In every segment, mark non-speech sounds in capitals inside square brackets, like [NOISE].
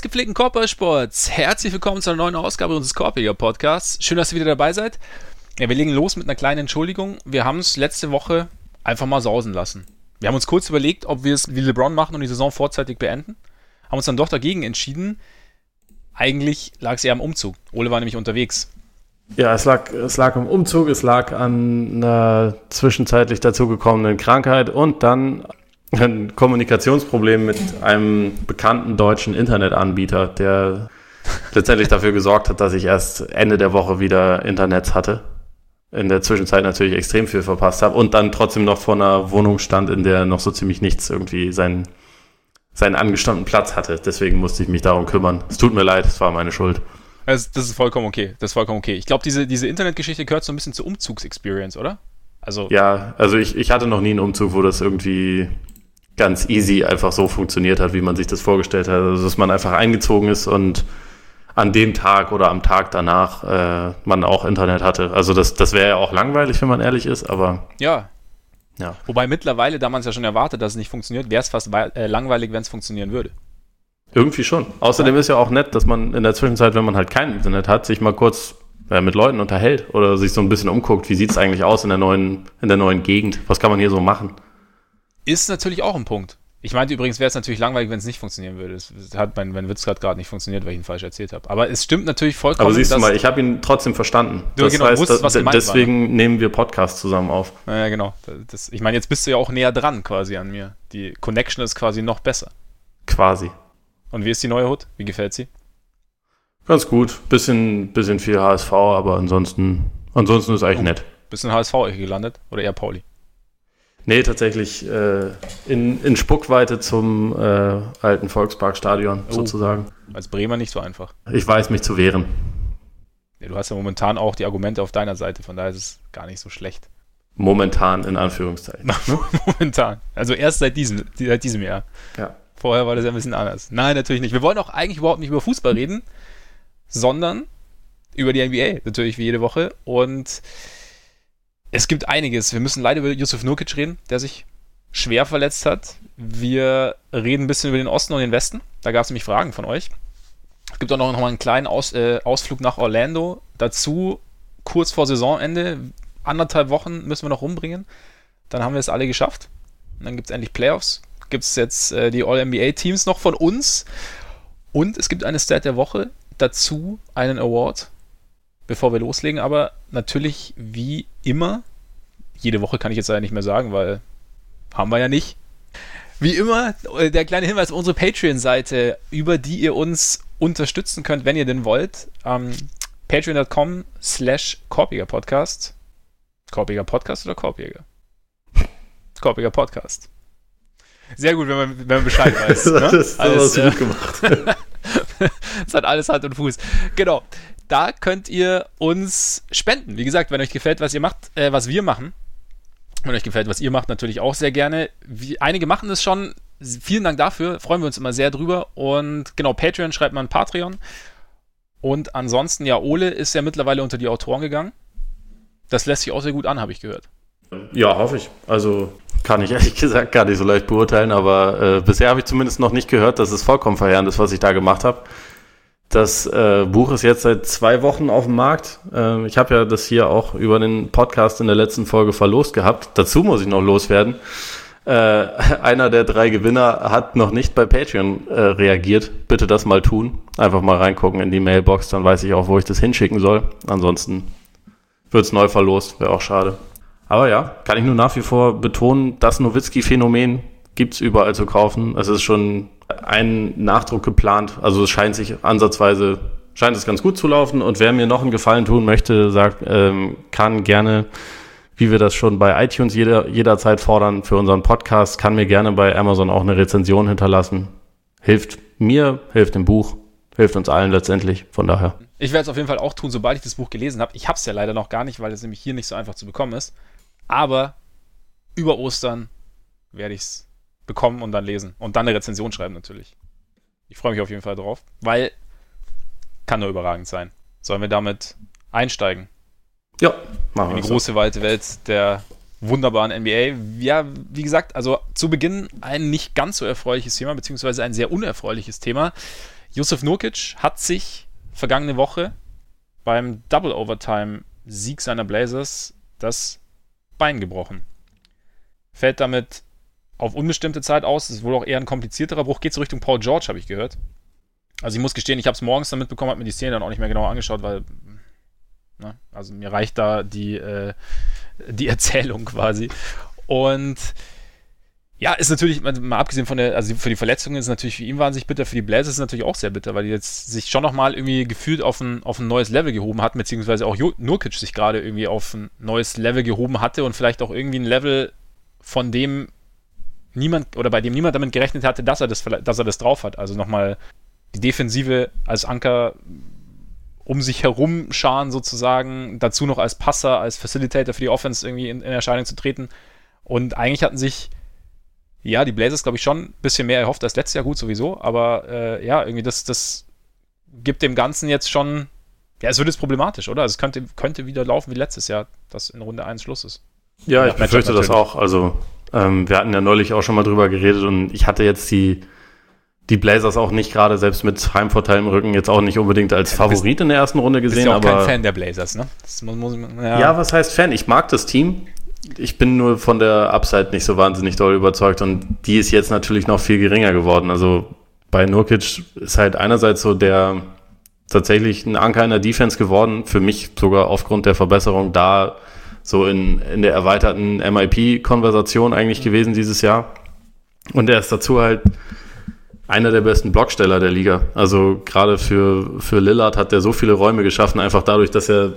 Des gepflegten Korbballsports, herzlich willkommen zu einer neuen Ausgabe unseres Korbiger Podcasts. Schön, dass ihr wieder dabei seid. Ja, wir legen los mit einer kleinen Entschuldigung. Wir haben es letzte Woche einfach mal sausen lassen. Wir haben uns kurz überlegt, ob wir es wie LeBron machen und die Saison vorzeitig beenden. Haben uns dann doch dagegen entschieden. Eigentlich lag es eher am Umzug. Ole war nämlich unterwegs. Ja, es lag, es lag am Umzug, es lag an einer zwischenzeitlich dazugekommenen Krankheit und dann ein Kommunikationsproblem mit einem bekannten deutschen Internetanbieter, der letztendlich dafür gesorgt hat, dass ich erst Ende der Woche wieder Internet hatte. In der Zwischenzeit natürlich extrem viel verpasst habe und dann trotzdem noch vor einer Wohnung stand, in der noch so ziemlich nichts irgendwie seinen, seinen angestammten Platz hatte. Deswegen musste ich mich darum kümmern. Es tut mir leid, es war meine Schuld. Also, das ist vollkommen okay. Das ist vollkommen okay. Ich glaube, diese, diese Internetgeschichte gehört so ein bisschen zur Umzugsexperience, oder? Also ja, also ich, ich hatte noch nie einen Umzug, wo das irgendwie ganz easy einfach so funktioniert hat, wie man sich das vorgestellt hat. Also, dass man einfach eingezogen ist und an dem Tag oder am Tag danach äh, man auch Internet hatte. Also das, das wäre ja auch langweilig, wenn man ehrlich ist, aber. Ja. ja. Wobei mittlerweile, da man es ja schon erwartet, dass es nicht funktioniert, wäre es fast äh, langweilig, wenn es funktionieren würde. Irgendwie schon. Außerdem ja. ist ja auch nett, dass man in der Zwischenzeit, wenn man halt kein Internet hat, sich mal kurz äh, mit Leuten unterhält oder sich so ein bisschen umguckt, wie sieht es eigentlich aus in der neuen, in der neuen Gegend? Was kann man hier so machen? Ist natürlich auch ein Punkt. Ich meinte übrigens, wäre es natürlich langweilig, wenn es nicht funktionieren würde. Das hat mein, mein Witz gerade nicht funktioniert, weil ich ihn falsch erzählt habe. Aber es stimmt natürlich vollkommen. Aber siehst du mal, ich habe ihn trotzdem verstanden. Du das genau, heißt, wusstest, was gemeint deswegen war, ne? nehmen wir Podcasts zusammen auf. Ja, genau. Das, ich meine, jetzt bist du ja auch näher dran quasi an mir. Die Connection ist quasi noch besser. Quasi. Und wie ist die neue Hut? Wie gefällt sie? Ganz gut. Bisschen, bisschen viel HSV, aber ansonsten, ansonsten ist eigentlich oh. nett. Bisschen HSV gelandet? Oder eher Pauli? Nee, tatsächlich äh, in, in Spuckweite zum äh, alten Volksparkstadion oh, sozusagen. Als Bremer nicht so einfach. Ich weiß mich zu wehren. Ja, du hast ja momentan auch die Argumente auf deiner Seite, von daher ist es gar nicht so schlecht. Momentan in Anführungszeichen. [LAUGHS] Momentan. Also erst seit diesem, seit diesem Jahr. Ja. Vorher war das ja ein bisschen anders. Nein, natürlich nicht. Wir wollen auch eigentlich überhaupt nicht über Fußball reden, sondern über die NBA, natürlich wie jede Woche. Und es gibt einiges. Wir müssen leider über Yusuf Nurkic reden, der sich schwer verletzt hat. Wir reden ein bisschen über den Osten und den Westen. Da gab es nämlich Fragen von euch. Es gibt auch noch, mal einen kleinen Aus, äh, Ausflug nach Orlando. Dazu kurz vor Saisonende. Anderthalb Wochen müssen wir noch rumbringen. Dann haben wir es alle geschafft. Und dann gibt es endlich Playoffs. Gibt es jetzt äh, die All-NBA-Teams noch von uns. Und es gibt eine Stat der Woche. Dazu einen Award bevor wir loslegen. Aber natürlich, wie immer, jede Woche kann ich jetzt leider nicht mehr sagen, weil haben wir ja nicht. Wie immer, äh, der kleine Hinweis auf unsere Patreon-Seite, über die ihr uns unterstützen könnt, wenn ihr denn wollt. Ähm, Patreon.com slash Korpiger Podcast. Korpiger Podcast oder Korpiger? Korpiger Podcast. Sehr gut, wenn man, wenn man Bescheid weiß. [LAUGHS] Ne? das ist alles, gut gemacht. [LAUGHS] das hat alles Hand und Fuß. Genau da könnt ihr uns spenden. Wie gesagt, wenn euch gefällt, was ihr macht, äh, was wir machen, wenn euch gefällt, was ihr macht, natürlich auch sehr gerne. Wie, einige machen es schon. Vielen Dank dafür. Freuen wir uns immer sehr drüber. Und genau, Patreon schreibt man Patreon. Und ansonsten, ja, Ole ist ja mittlerweile unter die Autoren gegangen. Das lässt sich auch sehr gut an, habe ich gehört. Ja, hoffe ich. Also kann ich ehrlich [LAUGHS] gesagt gar nicht so leicht beurteilen, aber äh, bisher habe ich zumindest noch nicht gehört, dass es vollkommen verheerend ist, was ich da gemacht habe. Das äh, Buch ist jetzt seit zwei Wochen auf dem Markt. Äh, ich habe ja das hier auch über den Podcast in der letzten Folge verlost gehabt. Dazu muss ich noch loswerden. Äh, [LAUGHS] einer der drei Gewinner hat noch nicht bei Patreon äh, reagiert. Bitte das mal tun. Einfach mal reingucken in die Mailbox, dann weiß ich auch, wo ich das hinschicken soll. Ansonsten wird's neu verlost, wäre auch schade. Aber ja, kann ich nur nach wie vor betonen, das Nowitzki-Phänomen gibt's überall zu kaufen. Es ist schon ein Nachdruck geplant. Also es scheint sich ansatzweise, scheint es ganz gut zu laufen. Und wer mir noch einen Gefallen tun möchte, sagt, ähm, kann gerne, wie wir das schon bei iTunes jeder, jederzeit fordern für unseren Podcast, kann mir gerne bei Amazon auch eine Rezension hinterlassen. Hilft mir, hilft dem Buch, hilft uns allen letztendlich. Von daher. Ich werde es auf jeden Fall auch tun, sobald ich das Buch gelesen habe. Ich habe es ja leider noch gar nicht, weil es nämlich hier nicht so einfach zu bekommen ist. Aber über Ostern werde ich es bekommen und dann lesen. Und dann eine Rezension schreiben natürlich. Ich freue mich auf jeden Fall drauf, weil kann nur überragend sein. Sollen wir damit einsteigen? Ja, machen wir. In die große, weite Welt der wunderbaren NBA. Ja, wie gesagt, also zu Beginn ein nicht ganz so erfreuliches Thema, beziehungsweise ein sehr unerfreuliches Thema. Yusuf Nurkic hat sich vergangene Woche beim Double Overtime Sieg seiner Blazers das Bein gebrochen. Fällt damit auf unbestimmte Zeit aus. Das ist wohl auch eher ein komplizierterer Bruch. Geht so Richtung Paul George, habe ich gehört. Also ich muss gestehen, ich habe es morgens dann mitbekommen, habe mir die Szene dann auch nicht mehr genau angeschaut, weil ne, also mir reicht da die, äh, die [LAUGHS] Erzählung quasi. Und ja, ist natürlich, mal abgesehen von der, also für die Verletzungen ist es natürlich für ihn wahnsinnig bitter, für die Blazers ist es natürlich auch sehr bitter, weil die jetzt sich schon nochmal irgendwie gefühlt auf ein, auf ein neues Level gehoben hatten, beziehungsweise auch Nurkic sich gerade irgendwie auf ein neues Level gehoben hatte und vielleicht auch irgendwie ein Level, von dem niemand oder bei dem niemand damit gerechnet hatte, dass er das, dass er das drauf hat. Also nochmal die Defensive als Anker um sich herum scharen sozusagen, dazu noch als Passer, als Facilitator für die Offense irgendwie in, in Erscheinung zu treten. Und eigentlich hatten sich ja, die Blazers, glaube ich, schon ein bisschen mehr erhofft als letztes Jahr, gut sowieso, aber äh, ja, irgendwie das, das gibt dem Ganzen jetzt schon, ja, es wird jetzt problematisch, oder? Also es könnte, könnte wieder laufen wie letztes Jahr, dass in Runde 1 Schluss ist. Ja, ich befürchte das auch. Also, ähm, wir hatten ja neulich auch schon mal drüber geredet und ich hatte jetzt die, die Blazers auch nicht gerade, selbst mit Heimvorteil im Rücken, jetzt auch nicht unbedingt als Favorit in der ersten Runde gesehen. Bist ja auch kein Fan der Blazers, ne? Muss, muss, ja. ja, was heißt Fan? Ich mag das Team ich bin nur von der Upside nicht so wahnsinnig doll überzeugt und die ist jetzt natürlich noch viel geringer geworden. Also bei Nurkic ist halt einerseits so der tatsächlich ein Anker in der Defense geworden, für mich sogar aufgrund der Verbesserung da so in, in der erweiterten MIP-Konversation eigentlich gewesen dieses Jahr. Und er ist dazu halt einer der besten Blocksteller der Liga. Also gerade für, für Lillard hat er so viele Räume geschaffen, einfach dadurch, dass er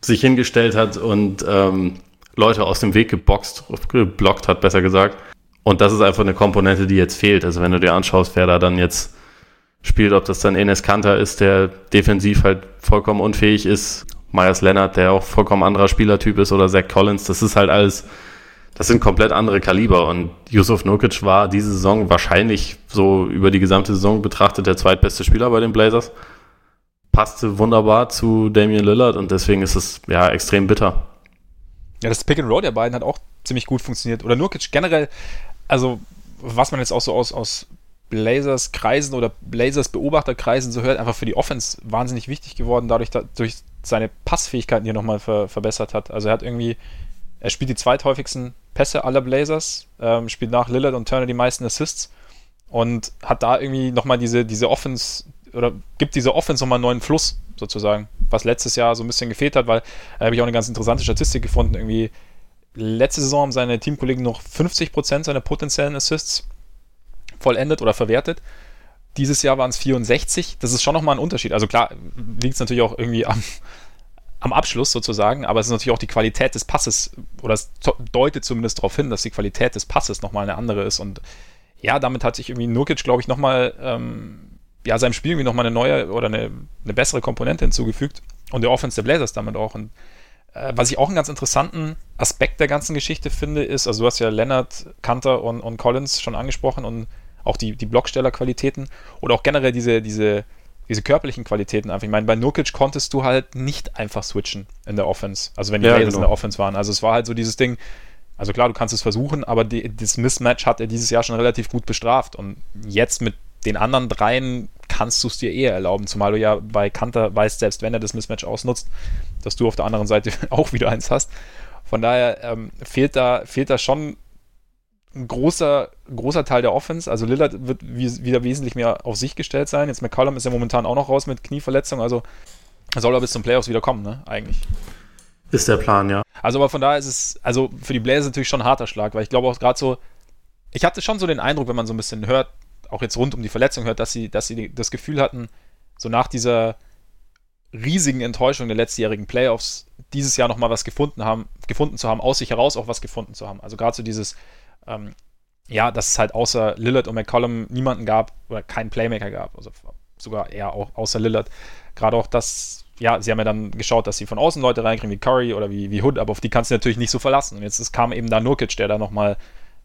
sich hingestellt hat und ähm, Leute aus dem Weg geboxt, geblockt hat, besser gesagt. Und das ist einfach eine Komponente, die jetzt fehlt. Also wenn du dir anschaust, wer da dann jetzt spielt, ob das dann Enes Kanter ist, der defensiv halt vollkommen unfähig ist, Myers Leonard, der auch vollkommen anderer Spielertyp ist, oder Zach Collins, das ist halt alles, das sind komplett andere Kaliber. Und Yusuf Nurkic war diese Saison wahrscheinlich so über die gesamte Saison betrachtet der zweitbeste Spieler bei den Blazers. Passte wunderbar zu Damian Lillard und deswegen ist es ja extrem bitter. Ja, das Pick and Roll der beiden hat auch ziemlich gut funktioniert. Oder Nurkic generell, also was man jetzt auch so aus, aus Blazers Kreisen oder Blazers Beobachterkreisen so hört, einfach für die Offense wahnsinnig wichtig geworden, dadurch, durch seine Passfähigkeiten hier nochmal ver, verbessert hat. Also er hat irgendwie, er spielt die zweithäufigsten Pässe aller Blazers, ähm, spielt nach Lillard und Turner die meisten Assists und hat da irgendwie nochmal diese, diese Offense oder gibt diese Offense nochmal einen neuen Fluss sozusagen, was letztes Jahr so ein bisschen gefehlt hat, weil da äh, habe ich auch eine ganz interessante Statistik gefunden. Irgendwie letzte Saison haben seine Teamkollegen noch 50% seiner potenziellen Assists vollendet oder verwertet. Dieses Jahr waren es 64. Das ist schon nochmal ein Unterschied. Also klar, liegt es natürlich auch irgendwie am, am Abschluss sozusagen, aber es ist natürlich auch die Qualität des Passes, oder es deutet zumindest darauf hin, dass die Qualität des Passes nochmal eine andere ist. Und ja, damit hat sich irgendwie Nurkic, glaube ich, nochmal ähm, ja, seinem Spiel irgendwie nochmal eine neue oder eine, eine bessere Komponente hinzugefügt und der Offense der Blazers damit auch. Und äh, was ich auch einen ganz interessanten Aspekt der ganzen Geschichte finde, ist, also du hast ja Leonard, Kanter und, und Collins schon angesprochen und auch die, die Blockstellerqualitäten oder auch generell diese, diese, diese körperlichen Qualitäten einfach. Ich meine, bei Nurkic konntest du halt nicht einfach switchen in der Offense, also wenn die ja, genau. in der Offense waren. Also es war halt so dieses Ding, also klar, du kannst es versuchen, aber die, das Mismatch hat er dieses Jahr schon relativ gut bestraft und jetzt mit den anderen dreien kannst du es dir eher erlauben, zumal du ja bei Kanter weißt, selbst wenn er das Mismatch ausnutzt, dass du auf der anderen Seite [LAUGHS] auch wieder eins hast. Von daher ähm, fehlt, da, fehlt da schon ein großer, großer Teil der Offense. Also Lillard wird wie, wieder wesentlich mehr auf sich gestellt sein. Jetzt McCollum ist ja momentan auch noch raus mit Knieverletzung, also soll er bis zum Playoffs wieder kommen, ne? Eigentlich. Ist der Plan, ja. Also, aber von daher ist es, also für die Blazers natürlich schon ein harter Schlag, weil ich glaube auch gerade so, ich hatte schon so den Eindruck, wenn man so ein bisschen hört, auch jetzt rund um die Verletzung hört, dass sie, dass sie das Gefühl hatten, so nach dieser riesigen Enttäuschung der letztjährigen Playoffs dieses Jahr nochmal was gefunden haben, gefunden zu haben, aus sich heraus auch was gefunden zu haben. Also gerade so dieses, ähm, ja, dass es halt außer Lillard und McCollum niemanden gab oder keinen Playmaker gab, also sogar eher auch außer Lillard. Gerade auch das, ja, sie haben ja dann geschaut, dass sie von außen Leute reinkriegen, wie Curry oder wie, wie Hood, aber auf die kannst du natürlich nicht so verlassen. Und jetzt es kam eben da Nurkic, der da nochmal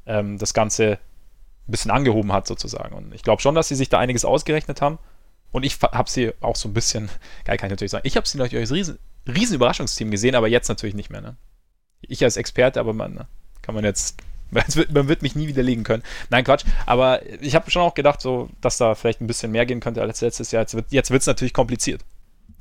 ähm, das Ganze ein bisschen angehoben hat sozusagen. Und ich glaube schon, dass sie sich da einiges ausgerechnet haben. Und ich habe sie auch so ein bisschen, [LAUGHS] geil kann ich natürlich sagen, ich habe sie natürlich als riesen, riesen Überraschungsteam gesehen, aber jetzt natürlich nicht mehr. Ne? Ich als Experte, aber man ne, kann man jetzt [LAUGHS] Man wird mich nie widerlegen können. Nein, Quatsch. Aber ich habe schon auch gedacht, so, dass da vielleicht ein bisschen mehr gehen könnte als letztes Jahr. Jetzt wird es jetzt natürlich kompliziert.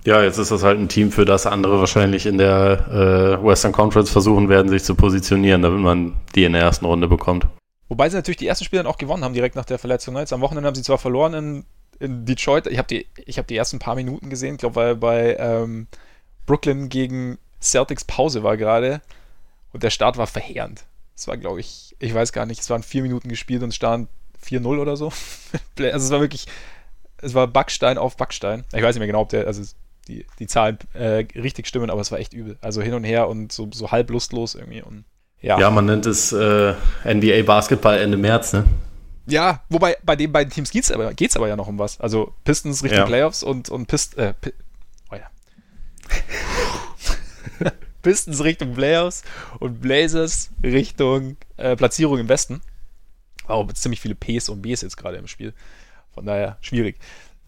Ja, jetzt ist das halt ein Team, für das andere wahrscheinlich in der äh, Western Conference versuchen werden, sich zu positionieren, damit man die in der ersten Runde bekommt. Wobei sie natürlich die ersten Spiele dann auch gewonnen haben, direkt nach der Verletzung. Ne? Jetzt am Wochenende haben sie zwar verloren in, in Detroit. Ich habe die, hab die ersten paar Minuten gesehen, ich glaube, weil bei ähm, Brooklyn gegen Celtics Pause war gerade. Und der Start war verheerend. Es war, glaube ich, ich weiß gar nicht, es waren vier Minuten gespielt und es stand 4-0 oder so. [LAUGHS] also es war wirklich, es war Backstein auf Backstein. Ich weiß nicht mehr genau, ob der, also die, die Zahlen äh, richtig stimmen, aber es war echt übel. Also hin und her und so, so halb lustlos irgendwie. Und, ja. ja, man nennt es äh, NBA Basketball Ende März, ne? Ja, wobei bei den beiden Teams geht es aber, geht's aber ja noch um was. Also Pistons Richtung ja. Playoffs und, und Pist, äh, oh ja. Pistons Richtung Playoffs und Blazers Richtung äh, Platzierung im Westen. Wow, ziemlich viele Ps und Bs jetzt gerade im Spiel. Von daher schwierig.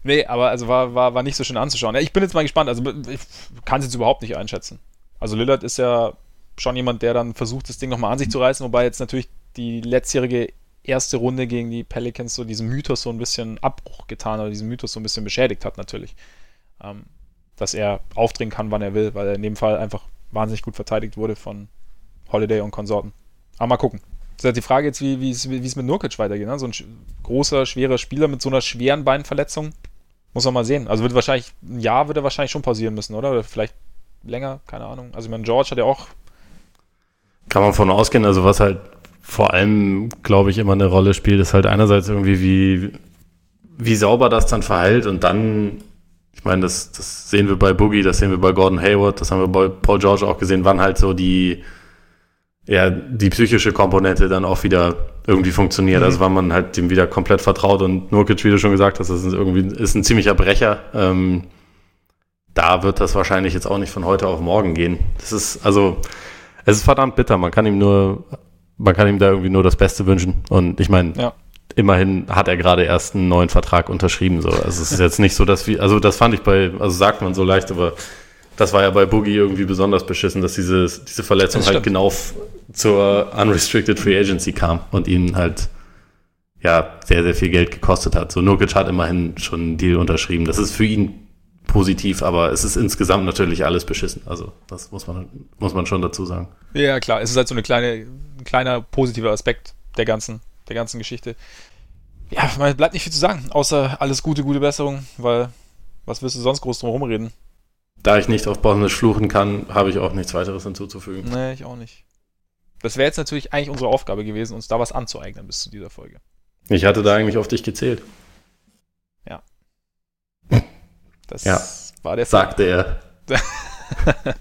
Nee, aber also war, war, war nicht so schön anzuschauen. Ich bin jetzt mal gespannt. Also ich kann es jetzt überhaupt nicht einschätzen. Also Lillard ist ja schon jemand, der dann versucht, das Ding nochmal an sich zu reißen, wobei jetzt natürlich die letztjährige erste Runde gegen die Pelicans so diesen Mythos so ein bisschen Abbruch getan oder diesen Mythos so ein bisschen beschädigt hat natürlich. Ähm, dass er aufdrehen kann, wann er will, weil er in dem Fall einfach wahnsinnig gut verteidigt wurde von Holiday und Konsorten. Aber mal gucken. Das ist halt die Frage jetzt, wie es mit Nurkic weitergeht. Ne? So ein großer, schwerer Spieler mit so einer schweren Beinverletzung. Muss man mal sehen. Also wird wahrscheinlich, ein Jahr wird er wahrscheinlich schon pausieren müssen, oder? Oder vielleicht länger, keine Ahnung. Also ich meine, George hat ja auch. Kann man von ausgehen, also was halt vor allem, glaube ich, immer eine Rolle spielt, ist halt einerseits irgendwie, wie, wie sauber das dann verhält und dann, ich meine, das, das sehen wir bei Boogie, das sehen wir bei Gordon Hayward, das haben wir bei Paul George auch gesehen, wann halt so die, ja, die psychische Komponente dann auch wieder irgendwie funktioniert. Mhm. Also wann man halt dem wieder komplett vertraut und Nurkic, wie du schon gesagt hast, das ist irgendwie ist ein ziemlicher Brecher. Ähm, da wird das wahrscheinlich jetzt auch nicht von heute auf morgen gehen. Das ist, also, es ist verdammt bitter. Man kann ihm nur man kann ihm da irgendwie nur das Beste wünschen. Und ich meine, ja. Immerhin hat er gerade erst einen neuen Vertrag unterschrieben. So. Also es ist jetzt nicht so, dass wir, also das fand ich bei, also sagt man so leicht, aber das war ja bei Boogie irgendwie besonders beschissen, dass diese, diese Verletzung halt genau zur Unrestricted Free Agency kam und ihn halt ja sehr, sehr viel Geld gekostet hat. So Nurkic hat immerhin schon einen Deal unterschrieben. Das ist für ihn positiv, aber es ist insgesamt natürlich alles beschissen. Also das muss man, muss man schon dazu sagen. Ja, klar. Es ist halt so eine kleine, ein kleiner positiver Aspekt der ganzen, der ganzen Geschichte. Ja, man bleibt nicht viel zu sagen, außer alles Gute, gute Besserung, weil was willst du sonst groß drum rumreden? Da ich nicht auf Bosnisch fluchen kann, habe ich auch nichts weiteres hinzuzufügen. Nee, ich auch nicht. Das wäre jetzt natürlich eigentlich unsere Aufgabe gewesen, uns da was anzueignen bis zu dieser Folge. Ich hatte da eigentlich auf dich gezählt. Ja. [LAUGHS] Das ja, war der Sagte er. [LAUGHS]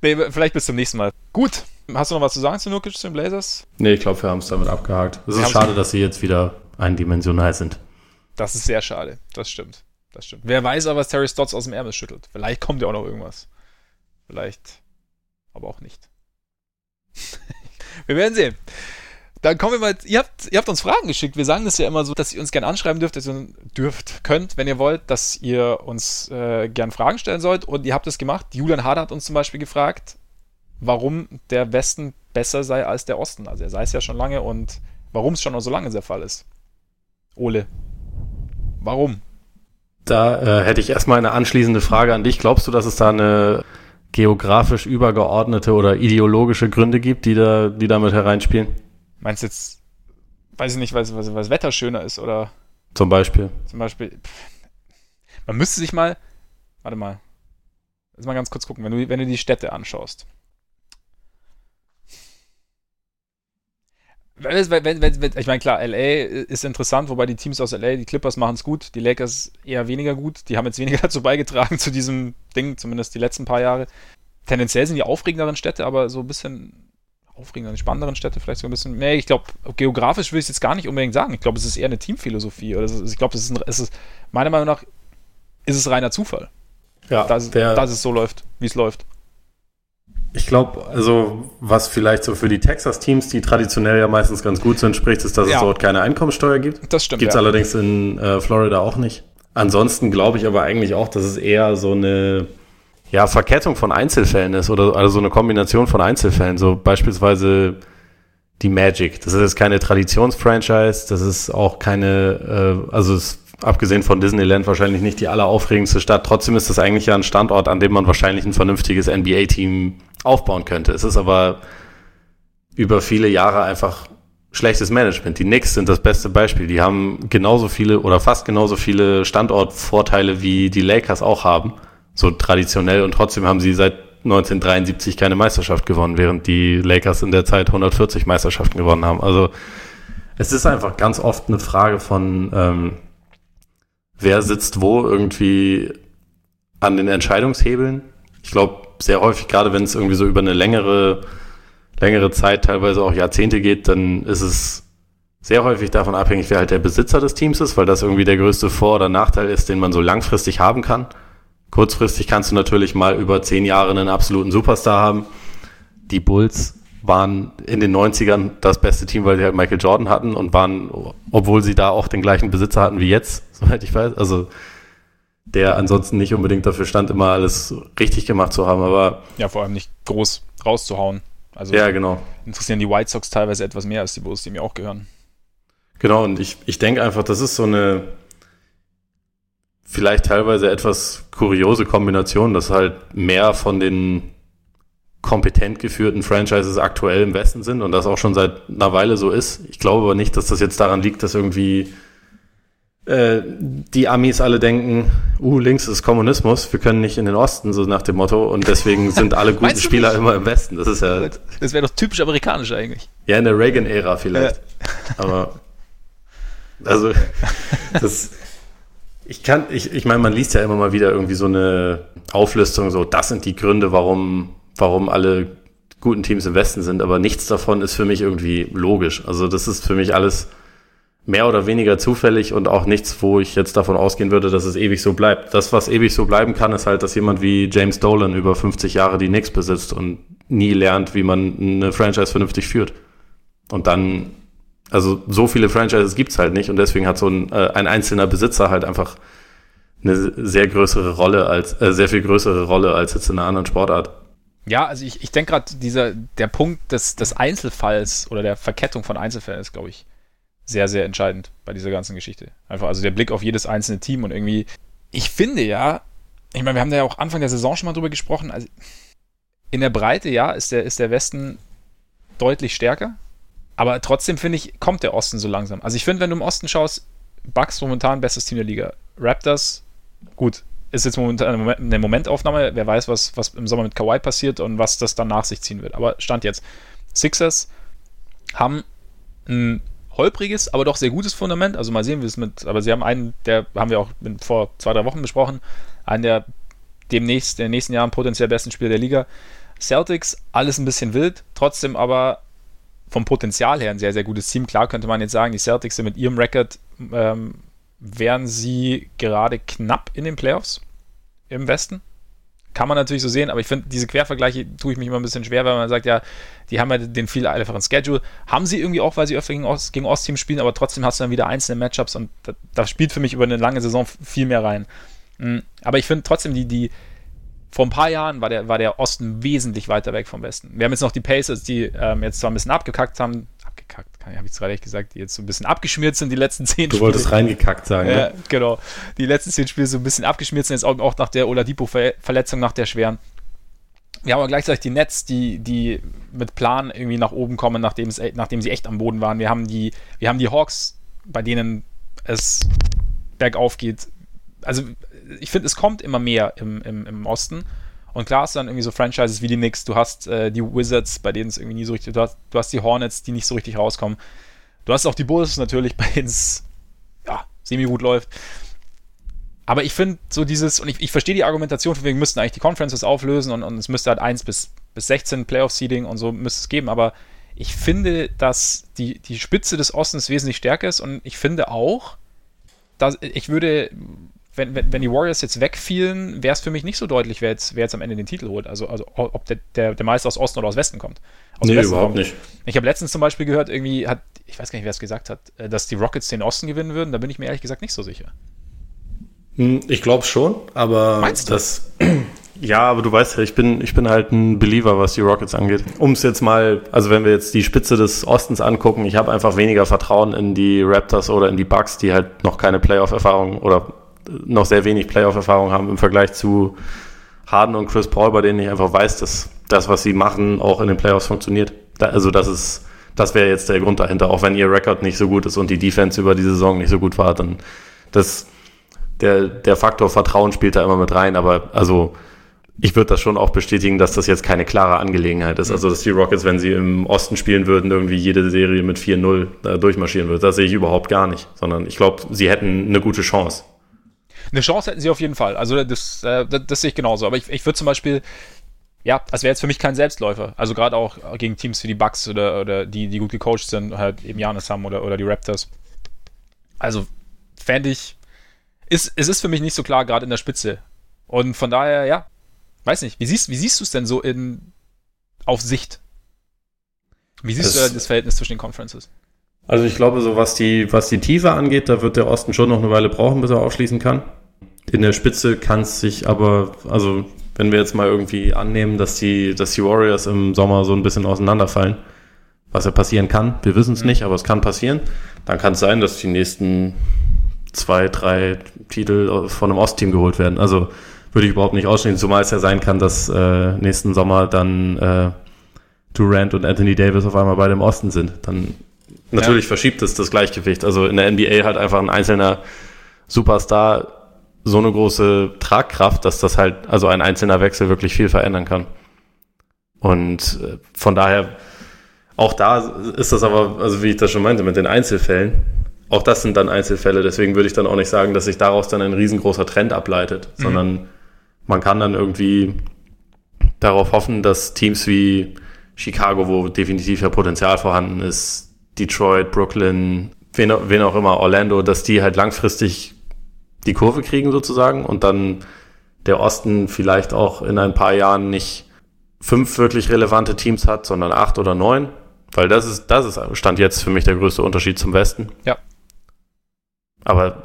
nee, vielleicht bis zum nächsten Mal. Gut. Hast du noch was zu sagen zu Nurkic, zu den Blazers? Nee, ich glaube, wir haben es damit abgehakt. Es ist schade, dass sie jetzt wieder eindimensional sind. Das ist sehr schade. Das stimmt. Das stimmt. Wer weiß aber, was Terry Stotts aus dem Ärmel schüttelt. Vielleicht kommt ja auch noch irgendwas. Vielleicht. Aber auch nicht. [LAUGHS] wir werden sehen. Dann kommen wir mal, ihr habt, ihr habt uns Fragen geschickt. Wir sagen das ja immer so, dass ihr uns gerne anschreiben dürft, dass ihr dürft, könnt, wenn ihr wollt, dass ihr uns äh, gern Fragen stellen sollt. Und ihr habt es gemacht. Julian Harder hat uns zum Beispiel gefragt, warum der Westen besser sei als der Osten. Also er sei es ja schon lange und warum es schon noch so lange der Fall ist. Ole, warum? Da äh, hätte ich erstmal eine anschließende Frage an dich. Glaubst du, dass es da eine geografisch übergeordnete oder ideologische Gründe gibt, die da, die damit hereinspielen? Meinst du jetzt, weiß ich nicht, was, was Wetter schöner ist oder? Zum Beispiel. Zum Beispiel. Man müsste sich mal, warte mal, lass mal ganz kurz gucken, wenn du, wenn du die Städte anschaust. Wenn, wenn, wenn, ich meine, klar, LA ist interessant, wobei die Teams aus LA, die Clippers machen es gut, die Lakers eher weniger gut. Die haben jetzt weniger [LAUGHS] dazu beigetragen zu diesem Ding, zumindest die letzten paar Jahre. Tendenziell sind die aufregenderen Städte, aber so ein bisschen aufregender, spannenderen Städte vielleicht so ein bisschen mehr. Ich glaube, geografisch will ich es jetzt gar nicht unbedingt sagen. Ich glaube, es ist eher eine Teamphilosophie. Oder ist, ich glaube, es, es ist, meiner Meinung nach, ist es reiner Zufall. Ja, dass, der, dass es so läuft, wie es läuft. Ich glaube, also was vielleicht so für die Texas-Teams, die traditionell ja meistens ganz gut sind, spricht, ist, dass ja. es dort keine Einkommensteuer gibt. Das stimmt. Gibt es ja. allerdings in äh, Florida auch nicht. Ansonsten glaube ich aber eigentlich auch, dass es eher so eine ja, Verkettung von Einzelfällen ist oder also so eine Kombination von Einzelfällen. So beispielsweise die Magic. Das ist jetzt keine Traditionsfranchise, das ist auch keine, äh, also es, abgesehen von Disneyland wahrscheinlich nicht die alleraufregendste Stadt. Trotzdem ist das eigentlich ja ein Standort, an dem man wahrscheinlich ein vernünftiges NBA-Team aufbauen könnte. Es ist aber über viele Jahre einfach schlechtes Management. Die Knicks sind das beste Beispiel. Die haben genauso viele oder fast genauso viele Standortvorteile wie die Lakers auch haben. So traditionell und trotzdem haben sie seit 1973 keine Meisterschaft gewonnen, während die Lakers in der Zeit 140 Meisterschaften gewonnen haben. Also es ist einfach ganz oft eine Frage von, ähm, wer sitzt wo irgendwie an den Entscheidungshebeln. Ich glaube, sehr häufig, gerade wenn es irgendwie so über eine längere, längere Zeit, teilweise auch Jahrzehnte geht, dann ist es sehr häufig davon abhängig, wer halt der Besitzer des Teams ist, weil das irgendwie der größte Vor- oder Nachteil ist, den man so langfristig haben kann. Kurzfristig kannst du natürlich mal über zehn Jahre einen absoluten Superstar haben. Die Bulls waren in den 90ern das beste Team, weil sie halt Michael Jordan hatten und waren, obwohl sie da auch den gleichen Besitzer hatten wie jetzt, [LAUGHS] soweit ich weiß. Also der ansonsten nicht unbedingt dafür stand, immer alles richtig gemacht zu haben, aber. Ja, vor allem nicht groß rauszuhauen. Also ja, genau. interessieren die White Sox teilweise etwas mehr als die Bulls, die mir auch gehören. Genau, und ich, ich denke einfach, das ist so eine vielleicht teilweise etwas kuriose Kombination, dass halt mehr von den kompetent geführten Franchises aktuell im Westen sind und das auch schon seit einer Weile so ist. Ich glaube aber nicht, dass das jetzt daran liegt, dass irgendwie äh, die Amis alle denken, uh, links ist Kommunismus, wir können nicht in den Osten, so nach dem Motto, und deswegen [LAUGHS] sind alle guten Spieler nicht? immer im Westen. Das ist ja. Das wäre doch typisch amerikanisch eigentlich. Ja, in der Reagan-Ära vielleicht. Ja. Aber also [LAUGHS] das. Ich kann, ich, ich meine, man liest ja immer mal wieder irgendwie so eine Auflistung, so, das sind die Gründe, warum warum alle guten Teams im Westen sind, aber nichts davon ist für mich irgendwie logisch. Also das ist für mich alles mehr oder weniger zufällig und auch nichts, wo ich jetzt davon ausgehen würde, dass es ewig so bleibt. Das, was ewig so bleiben kann, ist halt, dass jemand wie James Dolan über 50 Jahre die Knicks besitzt und nie lernt, wie man eine Franchise vernünftig führt. Und dann, also so viele Franchises gibt's halt nicht und deswegen hat so ein, äh, ein einzelner Besitzer halt einfach eine sehr größere Rolle als, äh, sehr viel größere Rolle als jetzt in einer anderen Sportart. Ja, also ich, ich denke gerade, dieser, der Punkt des, des Einzelfalls oder der Verkettung von Einzelfällen ist, glaube ich, sehr, sehr entscheidend bei dieser ganzen Geschichte. Einfach, also der Blick auf jedes einzelne Team und irgendwie, ich finde ja, ich meine, wir haben da ja auch Anfang der Saison schon mal drüber gesprochen, also in der Breite, ja, ist der, ist der Westen deutlich stärker, aber trotzdem finde ich, kommt der Osten so langsam. Also ich finde, wenn du im Osten schaust, Bucks momentan bestes Team der Liga. Raptors, gut, ist jetzt momentan eine Momentaufnahme. Wer weiß, was, was im Sommer mit Kawhi passiert und was das dann nach sich ziehen wird. Aber Stand jetzt. Sixers haben ein holpriges, aber doch sehr gutes Fundament. Also mal sehen, wie es mit. Aber sie haben einen, der haben wir auch vor zwei, drei Wochen besprochen, einen der demnächst, in den nächsten Jahren potenziell besten Spieler der Liga. Celtics, alles ein bisschen wild, trotzdem aber vom Potenzial her ein sehr, sehr gutes Team. Klar könnte man jetzt sagen, die Celtics sind mit ihrem Rekord ähm, wären sie gerade knapp in den Playoffs im Westen. Kann man natürlich so sehen, aber ich finde, diese Quervergleiche tue ich mich immer ein bisschen schwer, weil man sagt, ja, die haben ja den viel einfachen Schedule. Haben sie irgendwie auch, weil sie öfter gegen, Ost, gegen Ostteams spielen, aber trotzdem hast du dann wieder einzelne Matchups und da, da spielt für mich über eine lange Saison viel mehr rein. Mhm. Aber ich finde trotzdem, die, die, vor ein paar Jahren war der, war der Osten wesentlich weiter weg vom Westen. Wir haben jetzt noch die Pacers, die ähm, jetzt zwar ein bisschen abgekackt haben, habe ich es gerade echt gesagt, die jetzt so ein bisschen abgeschmiert sind, die letzten zehn du Spiele. Du wolltest reingekackt sagen, ja, ne? genau. Die letzten zehn Spiele so ein bisschen abgeschmiert sind, jetzt auch, auch nach der Oladipo-Verletzung, nach der schweren. Wir haben aber gleichzeitig die Nets, die, die mit Plan irgendwie nach oben kommen, nachdem, es, nachdem sie echt am Boden waren. Wir haben die, wir haben die Hawks, bei denen es bergauf geht. Also ich finde, es kommt immer mehr im, im, im Osten. Und klar hast du dann irgendwie so Franchises wie die Knicks, du hast äh, die Wizards, bei denen es irgendwie nie so richtig, du hast, du hast die Hornets, die nicht so richtig rauskommen. Du hast auch die Bulls natürlich, [LAUGHS] bei denen es ja, semi-gut läuft. Aber ich finde so dieses, und ich, ich verstehe die Argumentation, wir müssten eigentlich die Conferences auflösen und, und es müsste halt 1 bis, bis 16 Playoff-Seeding und so müsste es geben, aber ich finde, dass die, die Spitze des Ostens wesentlich stärker ist und ich finde auch, dass ich würde wenn, wenn, wenn die Warriors jetzt wegfielen, wäre es für mich nicht so deutlich, wer jetzt, wer jetzt am Ende den Titel holt. Also, also ob der, der, der Meister aus Osten oder aus Westen kommt. Aus nee, Westen überhaupt kommt. nicht. Ich habe letztens zum Beispiel gehört, irgendwie hat, ich weiß gar nicht, wer es gesagt hat, äh, dass die Rockets den Osten gewinnen würden. Da bin ich mir ehrlich gesagt nicht so sicher. Hm, ich glaube schon, aber Meinst du? das. [CLEARS THROAT] Ja, aber du weißt ja, ich bin, ich bin halt ein Believer, was die Rockets angeht. Um es jetzt mal, also wenn wir jetzt die Spitze des Ostens angucken, ich habe einfach weniger Vertrauen in die Raptors oder in die Bucks, die halt noch keine Playoff-Erfahrung oder noch sehr wenig Playoff-Erfahrung haben im Vergleich zu Harden und Chris Paul, bei denen ich einfach weiß, dass das, was sie machen, auch in den Playoffs funktioniert. Da, also das ist, das wäre jetzt der Grund dahinter. Auch wenn ihr Rekord nicht so gut ist und die Defense über die Saison nicht so gut war, dann das, der, der Faktor Vertrauen spielt da immer mit rein. Aber also ich würde das schon auch bestätigen, dass das jetzt keine klare Angelegenheit ist. Mhm. Also, dass die Rockets, wenn sie im Osten spielen würden, irgendwie jede Serie mit 4-0 da durchmarschieren würde. Das sehe ich überhaupt gar nicht. Sondern ich glaube, sie hätten eine gute Chance. Eine Chance hätten sie auf jeden Fall. Also, das, äh, das, das sehe ich genauso. Aber ich, ich würde zum Beispiel, ja, das wäre jetzt für mich kein Selbstläufer. Also, gerade auch gegen Teams wie die Bucks oder, oder die, die gut gecoacht sind, halt eben Janis haben oder, oder die Raptors. Also, fände ich, ist, es ist für mich nicht so klar, gerade in der Spitze. Und von daher, ja, Weiß nicht, wie siehst, wie siehst du es denn so in, auf Sicht? Wie siehst das, du das Verhältnis zwischen den Conferences? Also ich glaube, so was die, was die Tiefe angeht, da wird der Osten schon noch eine Weile brauchen, bis er aufschließen kann. In der Spitze kann es sich aber, also wenn wir jetzt mal irgendwie annehmen, dass die, dass die Warriors im Sommer so ein bisschen auseinanderfallen, was ja passieren kann, wir wissen es mhm. nicht, aber es kann passieren, dann kann es sein, dass die nächsten zwei, drei Titel von einem Ostteam geholt werden. Also würde ich überhaupt nicht ausstehen, zumal es ja sein kann, dass äh, nächsten Sommer dann äh, Durant und Anthony Davis auf einmal beide im Osten sind. Dann natürlich ja. verschiebt es das Gleichgewicht. Also in der NBA hat einfach ein einzelner Superstar so eine große Tragkraft, dass das halt, also ein einzelner Wechsel wirklich viel verändern kann. Und äh, von daher, auch da ist das aber, also wie ich das schon meinte, mit den Einzelfällen, auch das sind dann Einzelfälle, deswegen würde ich dann auch nicht sagen, dass sich daraus dann ein riesengroßer Trend ableitet, mhm. sondern man kann dann irgendwie darauf hoffen, dass Teams wie Chicago, wo definitiv ja Potenzial vorhanden ist, Detroit, Brooklyn, wen, wen auch immer, Orlando, dass die halt langfristig die Kurve kriegen sozusagen und dann der Osten vielleicht auch in ein paar Jahren nicht fünf wirklich relevante Teams hat, sondern acht oder neun. Weil das ist, das ist Stand jetzt für mich der größte Unterschied zum Westen. Ja. Aber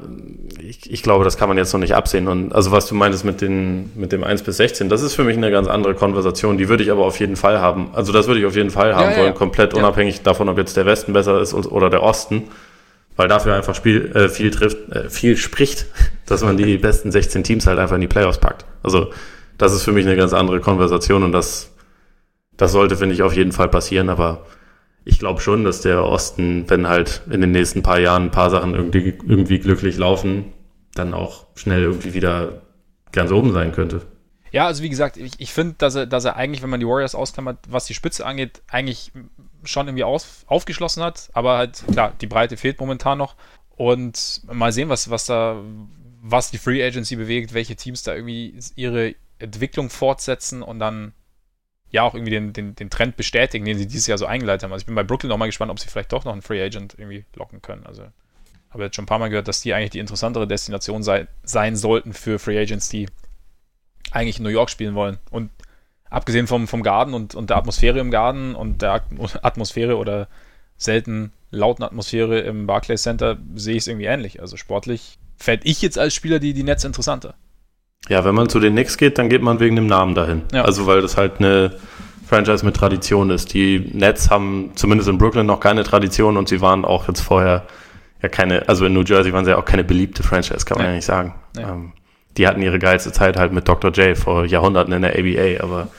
ich, ich glaube, das kann man jetzt noch nicht absehen. Und also was du meintest mit, den, mit dem 1 bis 16, das ist für mich eine ganz andere Konversation. Die würde ich aber auf jeden Fall haben. Also das würde ich auf jeden Fall haben ja, wollen, ja. komplett ja. unabhängig davon, ob jetzt der Westen besser ist oder der Osten. Weil dafür einfach Spiel, äh, viel trifft, äh, viel spricht, [LAUGHS] dass man die [LAUGHS] besten 16 Teams halt einfach in die Playoffs packt. Also das ist für mich eine ganz andere Konversation und das, das sollte, finde ich, auf jeden Fall passieren. Aber ich glaube schon, dass der Osten, wenn halt in den nächsten paar Jahren ein paar Sachen irgendwie, irgendwie glücklich laufen, dann auch schnell irgendwie wieder ganz oben sein könnte. Ja, also wie gesagt, ich, ich finde, dass er, dass er eigentlich, wenn man die Warriors ausklammert, was die Spitze angeht, eigentlich schon irgendwie aus, aufgeschlossen hat. Aber halt, klar, die Breite fehlt momentan noch. Und mal sehen, was, was da, was die Free Agency bewegt, welche Teams da irgendwie ihre Entwicklung fortsetzen und dann ja auch irgendwie den, den, den Trend bestätigen, den sie dieses Jahr so eingeleitet haben. Also ich bin bei Brooklyn nochmal gespannt, ob sie vielleicht doch noch einen Free Agent irgendwie locken können. Also habe jetzt schon ein paar Mal gehört, dass die eigentlich die interessantere Destination sei, sein sollten für Free Agents, die eigentlich in New York spielen wollen. Und abgesehen vom, vom Garden und, und der Atmosphäre im Garden und der [LAUGHS] Atmosphäre oder selten lauten Atmosphäre im Barclays Center sehe ich es irgendwie ähnlich. Also sportlich fände ich jetzt als Spieler die, die Netz interessanter. Ja, wenn man zu den Knicks geht, dann geht man wegen dem Namen dahin. Ja. Also weil das halt eine Franchise mit Tradition ist. Die Nets haben zumindest in Brooklyn noch keine Tradition und sie waren auch jetzt vorher ja keine, also in New Jersey waren sie ja auch keine beliebte Franchise, kann man ja, ja nicht sagen. Ja. Ähm, die hatten ihre geilste Zeit halt mit Dr. J vor Jahrhunderten in der ABA, aber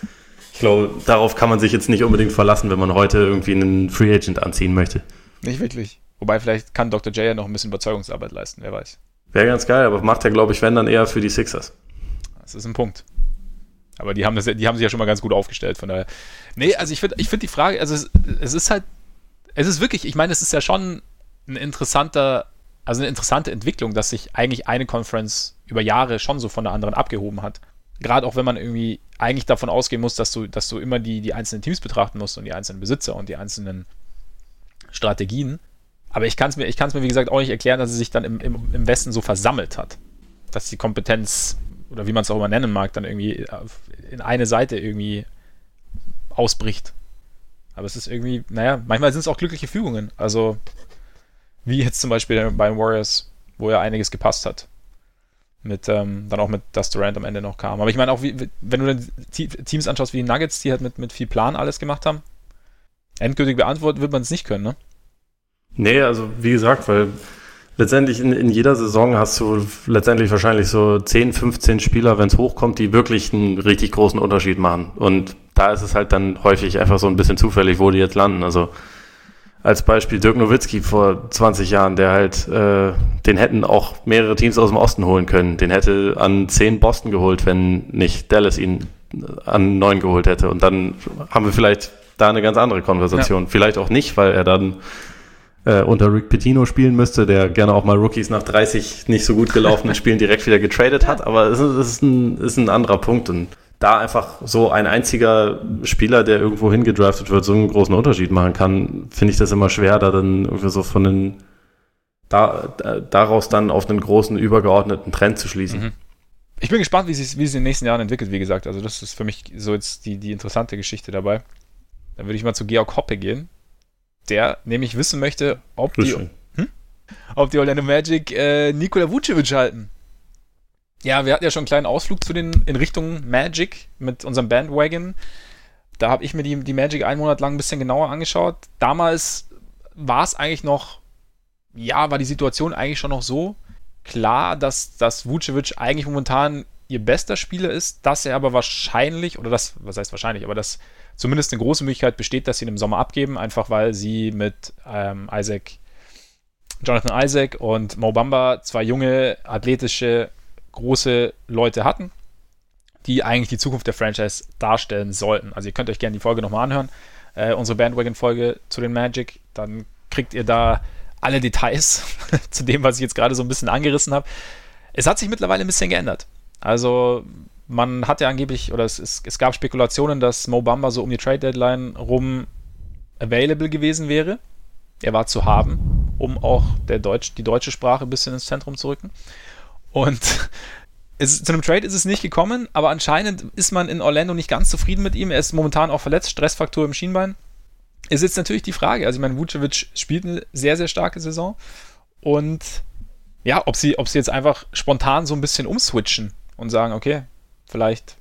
ich glaube, darauf kann man sich jetzt nicht unbedingt verlassen, wenn man heute irgendwie einen Free Agent anziehen möchte. Nicht wirklich. Wobei vielleicht kann Dr. J ja noch ein bisschen Überzeugungsarbeit leisten, wer weiß. Wäre ganz geil, aber macht er, glaube ich, wenn dann eher für die Sixers. Das ist ein Punkt. Aber die haben, das, die haben sich ja schon mal ganz gut aufgestellt, von daher. Nee, also ich finde ich find die Frage, also es, es ist halt, es ist wirklich, ich meine, es ist ja schon ein interessanter, also eine interessante Entwicklung, dass sich eigentlich eine Conference über Jahre schon so von der anderen abgehoben hat. Gerade auch wenn man irgendwie eigentlich davon ausgehen muss, dass du, dass du immer die, die einzelnen Teams betrachten musst und die einzelnen Besitzer und die einzelnen Strategien. Aber ich kann es mir, mir, wie gesagt, auch nicht erklären, dass es sich dann im, im, im Westen so versammelt hat. Dass die Kompetenz, oder wie man es auch immer nennen mag, dann irgendwie in eine Seite irgendwie ausbricht. Aber es ist irgendwie, naja, manchmal sind es auch glückliche Fügungen. Also wie jetzt zum Beispiel bei den Warriors, wo ja einiges gepasst hat. Mit, ähm, dann auch mit Dust Durant am Ende noch kam. Aber ich meine auch, wie, wenn du dann Teams anschaust wie die Nuggets, die halt mit, mit viel Plan alles gemacht haben, endgültig beantworten wird man es nicht können, ne? Nee, also wie gesagt, weil letztendlich in, in jeder Saison hast du letztendlich wahrscheinlich so 10, 15 Spieler, wenn es hochkommt, die wirklich einen richtig großen Unterschied machen. Und da ist es halt dann häufig einfach so ein bisschen zufällig, wo die jetzt landen. Also als Beispiel Dirk Nowitzki vor 20 Jahren, der halt, äh, den hätten auch mehrere Teams aus dem Osten holen können. Den hätte an 10 Boston geholt, wenn nicht Dallas ihn an 9 geholt hätte. Und dann haben wir vielleicht da eine ganz andere Konversation. Ja. Vielleicht auch nicht, weil er dann äh, unter Rick Pitino spielen müsste, der gerne auch mal Rookies nach 30 nicht so gut gelaufenen Spielen direkt wieder getradet hat. Aber es ist, es ist, ein, ist ein anderer Punkt. Und da einfach so ein einziger Spieler, der irgendwo hingedraftet wird, so einen großen Unterschied machen kann, finde ich das immer schwer, da dann irgendwie so von den, da, daraus dann auf einen großen übergeordneten Trend zu schließen. Mhm. Ich bin gespannt, wie es, wie es in den nächsten Jahren entwickelt, wie gesagt. Also, das ist für mich so jetzt die, die interessante Geschichte dabei. Dann würde ich mal zu Georg Hoppe gehen, der nämlich wissen möchte, ob die, hm? ob die Orlando Magic äh, Nikola Vucevic halten. Ja, wir hatten ja schon einen kleinen Ausflug zu den in Richtung Magic mit unserem Bandwagon. Da habe ich mir die, die Magic einen Monat lang ein bisschen genauer angeschaut. Damals war es eigentlich noch, ja, war die Situation eigentlich schon noch so klar, dass, dass Vucevic eigentlich momentan ihr bester Spieler ist, dass er aber wahrscheinlich, oder das, was heißt wahrscheinlich, aber dass zumindest eine große Möglichkeit besteht, dass sie ihn im Sommer abgeben, einfach weil sie mit ähm, Isaac, Jonathan Isaac und Mo Bamba zwei junge, athletische große Leute hatten, die eigentlich die Zukunft der Franchise darstellen sollten. Also ihr könnt euch gerne die Folge nochmal anhören, äh, unsere Bandwagon-Folge zu den Magic, dann kriegt ihr da alle Details [LAUGHS] zu dem, was ich jetzt gerade so ein bisschen angerissen habe. Es hat sich mittlerweile ein bisschen geändert. Also man hat ja angeblich, oder es, es, es gab Spekulationen, dass Mo Bamba so um die Trade Deadline rum available gewesen wäre. Er war zu haben, um auch der Deutsch, die deutsche Sprache ein bisschen ins Zentrum zu rücken. Und es, zu einem Trade ist es nicht gekommen, aber anscheinend ist man in Orlando nicht ganz zufrieden mit ihm. Er ist momentan auch verletzt, Stressfaktor im Schienbein. Ist jetzt natürlich die Frage. Also, ich meine, Vucevic spielt eine sehr, sehr starke Saison. Und ja, ob sie, ob sie jetzt einfach spontan so ein bisschen umswitchen und sagen, okay, vielleicht,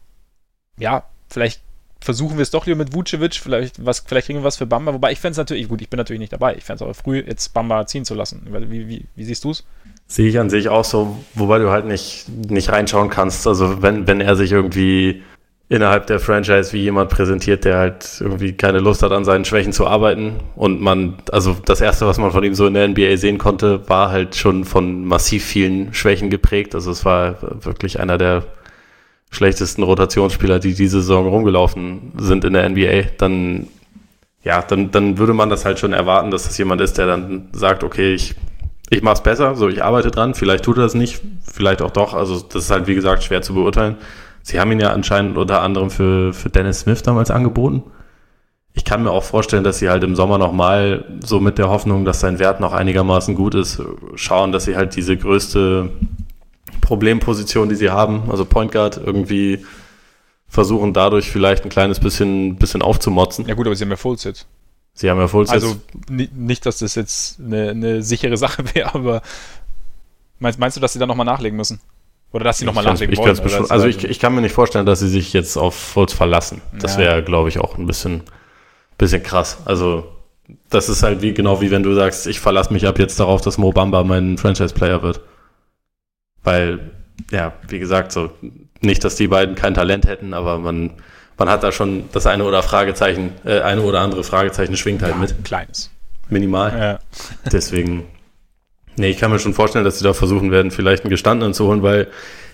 ja, vielleicht versuchen wir es doch lieber mit Vucevic, vielleicht, was, vielleicht kriegen wir was für Bamba. Wobei ich fände es natürlich, gut, ich bin natürlich nicht dabei. Ich fände es aber früh, jetzt Bamba ziehen zu lassen. Wie, wie, wie siehst du es? Sehe ich an sich auch so, wobei du halt nicht, nicht reinschauen kannst. Also wenn, wenn er sich irgendwie innerhalb der Franchise wie jemand präsentiert, der halt irgendwie keine Lust hat, an seinen Schwächen zu arbeiten. Und man, also das erste, was man von ihm so in der NBA sehen konnte, war halt schon von massiv vielen Schwächen geprägt. Also es war wirklich einer der schlechtesten Rotationsspieler, die diese Saison rumgelaufen sind in der NBA. Dann, ja, dann, dann würde man das halt schon erwarten, dass das jemand ist, der dann sagt, okay, ich ich mache es besser, so ich arbeite dran, vielleicht tut er es nicht, vielleicht auch doch, also das ist halt wie gesagt schwer zu beurteilen. Sie haben ihn ja anscheinend unter anderem für, für Dennis Smith damals angeboten. Ich kann mir auch vorstellen, dass sie halt im Sommer nochmal so mit der Hoffnung, dass sein Wert noch einigermaßen gut ist, schauen, dass sie halt diese größte Problemposition, die sie haben, also Point Guard, irgendwie versuchen dadurch vielleicht ein kleines bisschen, bisschen aufzumotzen. Ja gut, aber sie haben ja Fullset. Sie haben ja Fullsets. Also nicht, dass das jetzt eine, eine sichere Sache [LAUGHS] wäre, aber meinst, meinst du, dass sie da nochmal nachlegen müssen? Oder dass sie nochmal nachlegen ich wollen? Bestimmt, also ich, ich kann mir nicht vorstellen, dass sie sich jetzt auf Fultz verlassen. Das ja. wäre, glaube ich, auch ein bisschen, bisschen krass. Also das ist halt wie genau wie wenn du sagst, ich verlasse mich ab jetzt darauf, dass Mo Bamba mein Franchise-Player wird. Weil, ja, wie gesagt, so nicht, dass die beiden kein Talent hätten, aber man man hat da schon das eine oder Fragezeichen, äh, eine oder andere Fragezeichen schwingt halt ja, mit. Ein kleines. Minimal. Ja. [LAUGHS] Deswegen, nee, ich kann mir schon vorstellen, dass sie da versuchen werden, vielleicht einen Gestandenen zu holen, weil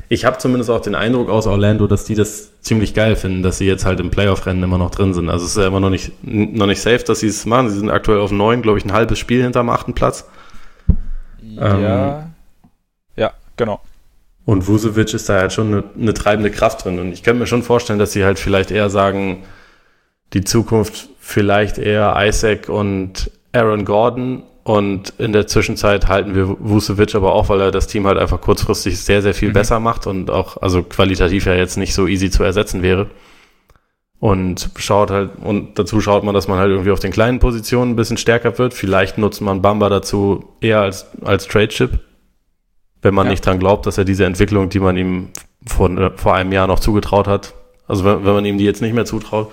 ich habe zumindest auch den Eindruck aus Orlando, dass die das ziemlich geil finden, dass sie jetzt halt im Playoff-Rennen immer noch drin sind. Also es ist ja immer noch nicht, noch nicht safe, dass sie es machen. Sie sind aktuell auf neun, glaube ich, ein halbes Spiel hinterm achten Platz. Ja. Ähm, ja, genau. Und Vucevic ist da halt schon eine, eine treibende Kraft drin. Und ich könnte mir schon vorstellen, dass sie halt vielleicht eher sagen, die Zukunft vielleicht eher Isaac und Aaron Gordon. Und in der Zwischenzeit halten wir Vucevic aber auch, weil er das Team halt einfach kurzfristig sehr, sehr viel mhm. besser macht und auch, also qualitativ ja jetzt nicht so easy zu ersetzen wäre. Und schaut halt, und dazu schaut man, dass man halt irgendwie auf den kleinen Positionen ein bisschen stärker wird. Vielleicht nutzt man Bamba dazu eher als, als Trade-Chip wenn man Ja. nicht dran glaubt, dass er diese Entwicklung, die man ihm vor, vor einem Jahr noch zugetraut hat, also wenn, wenn man ihm die jetzt nicht mehr zutraut,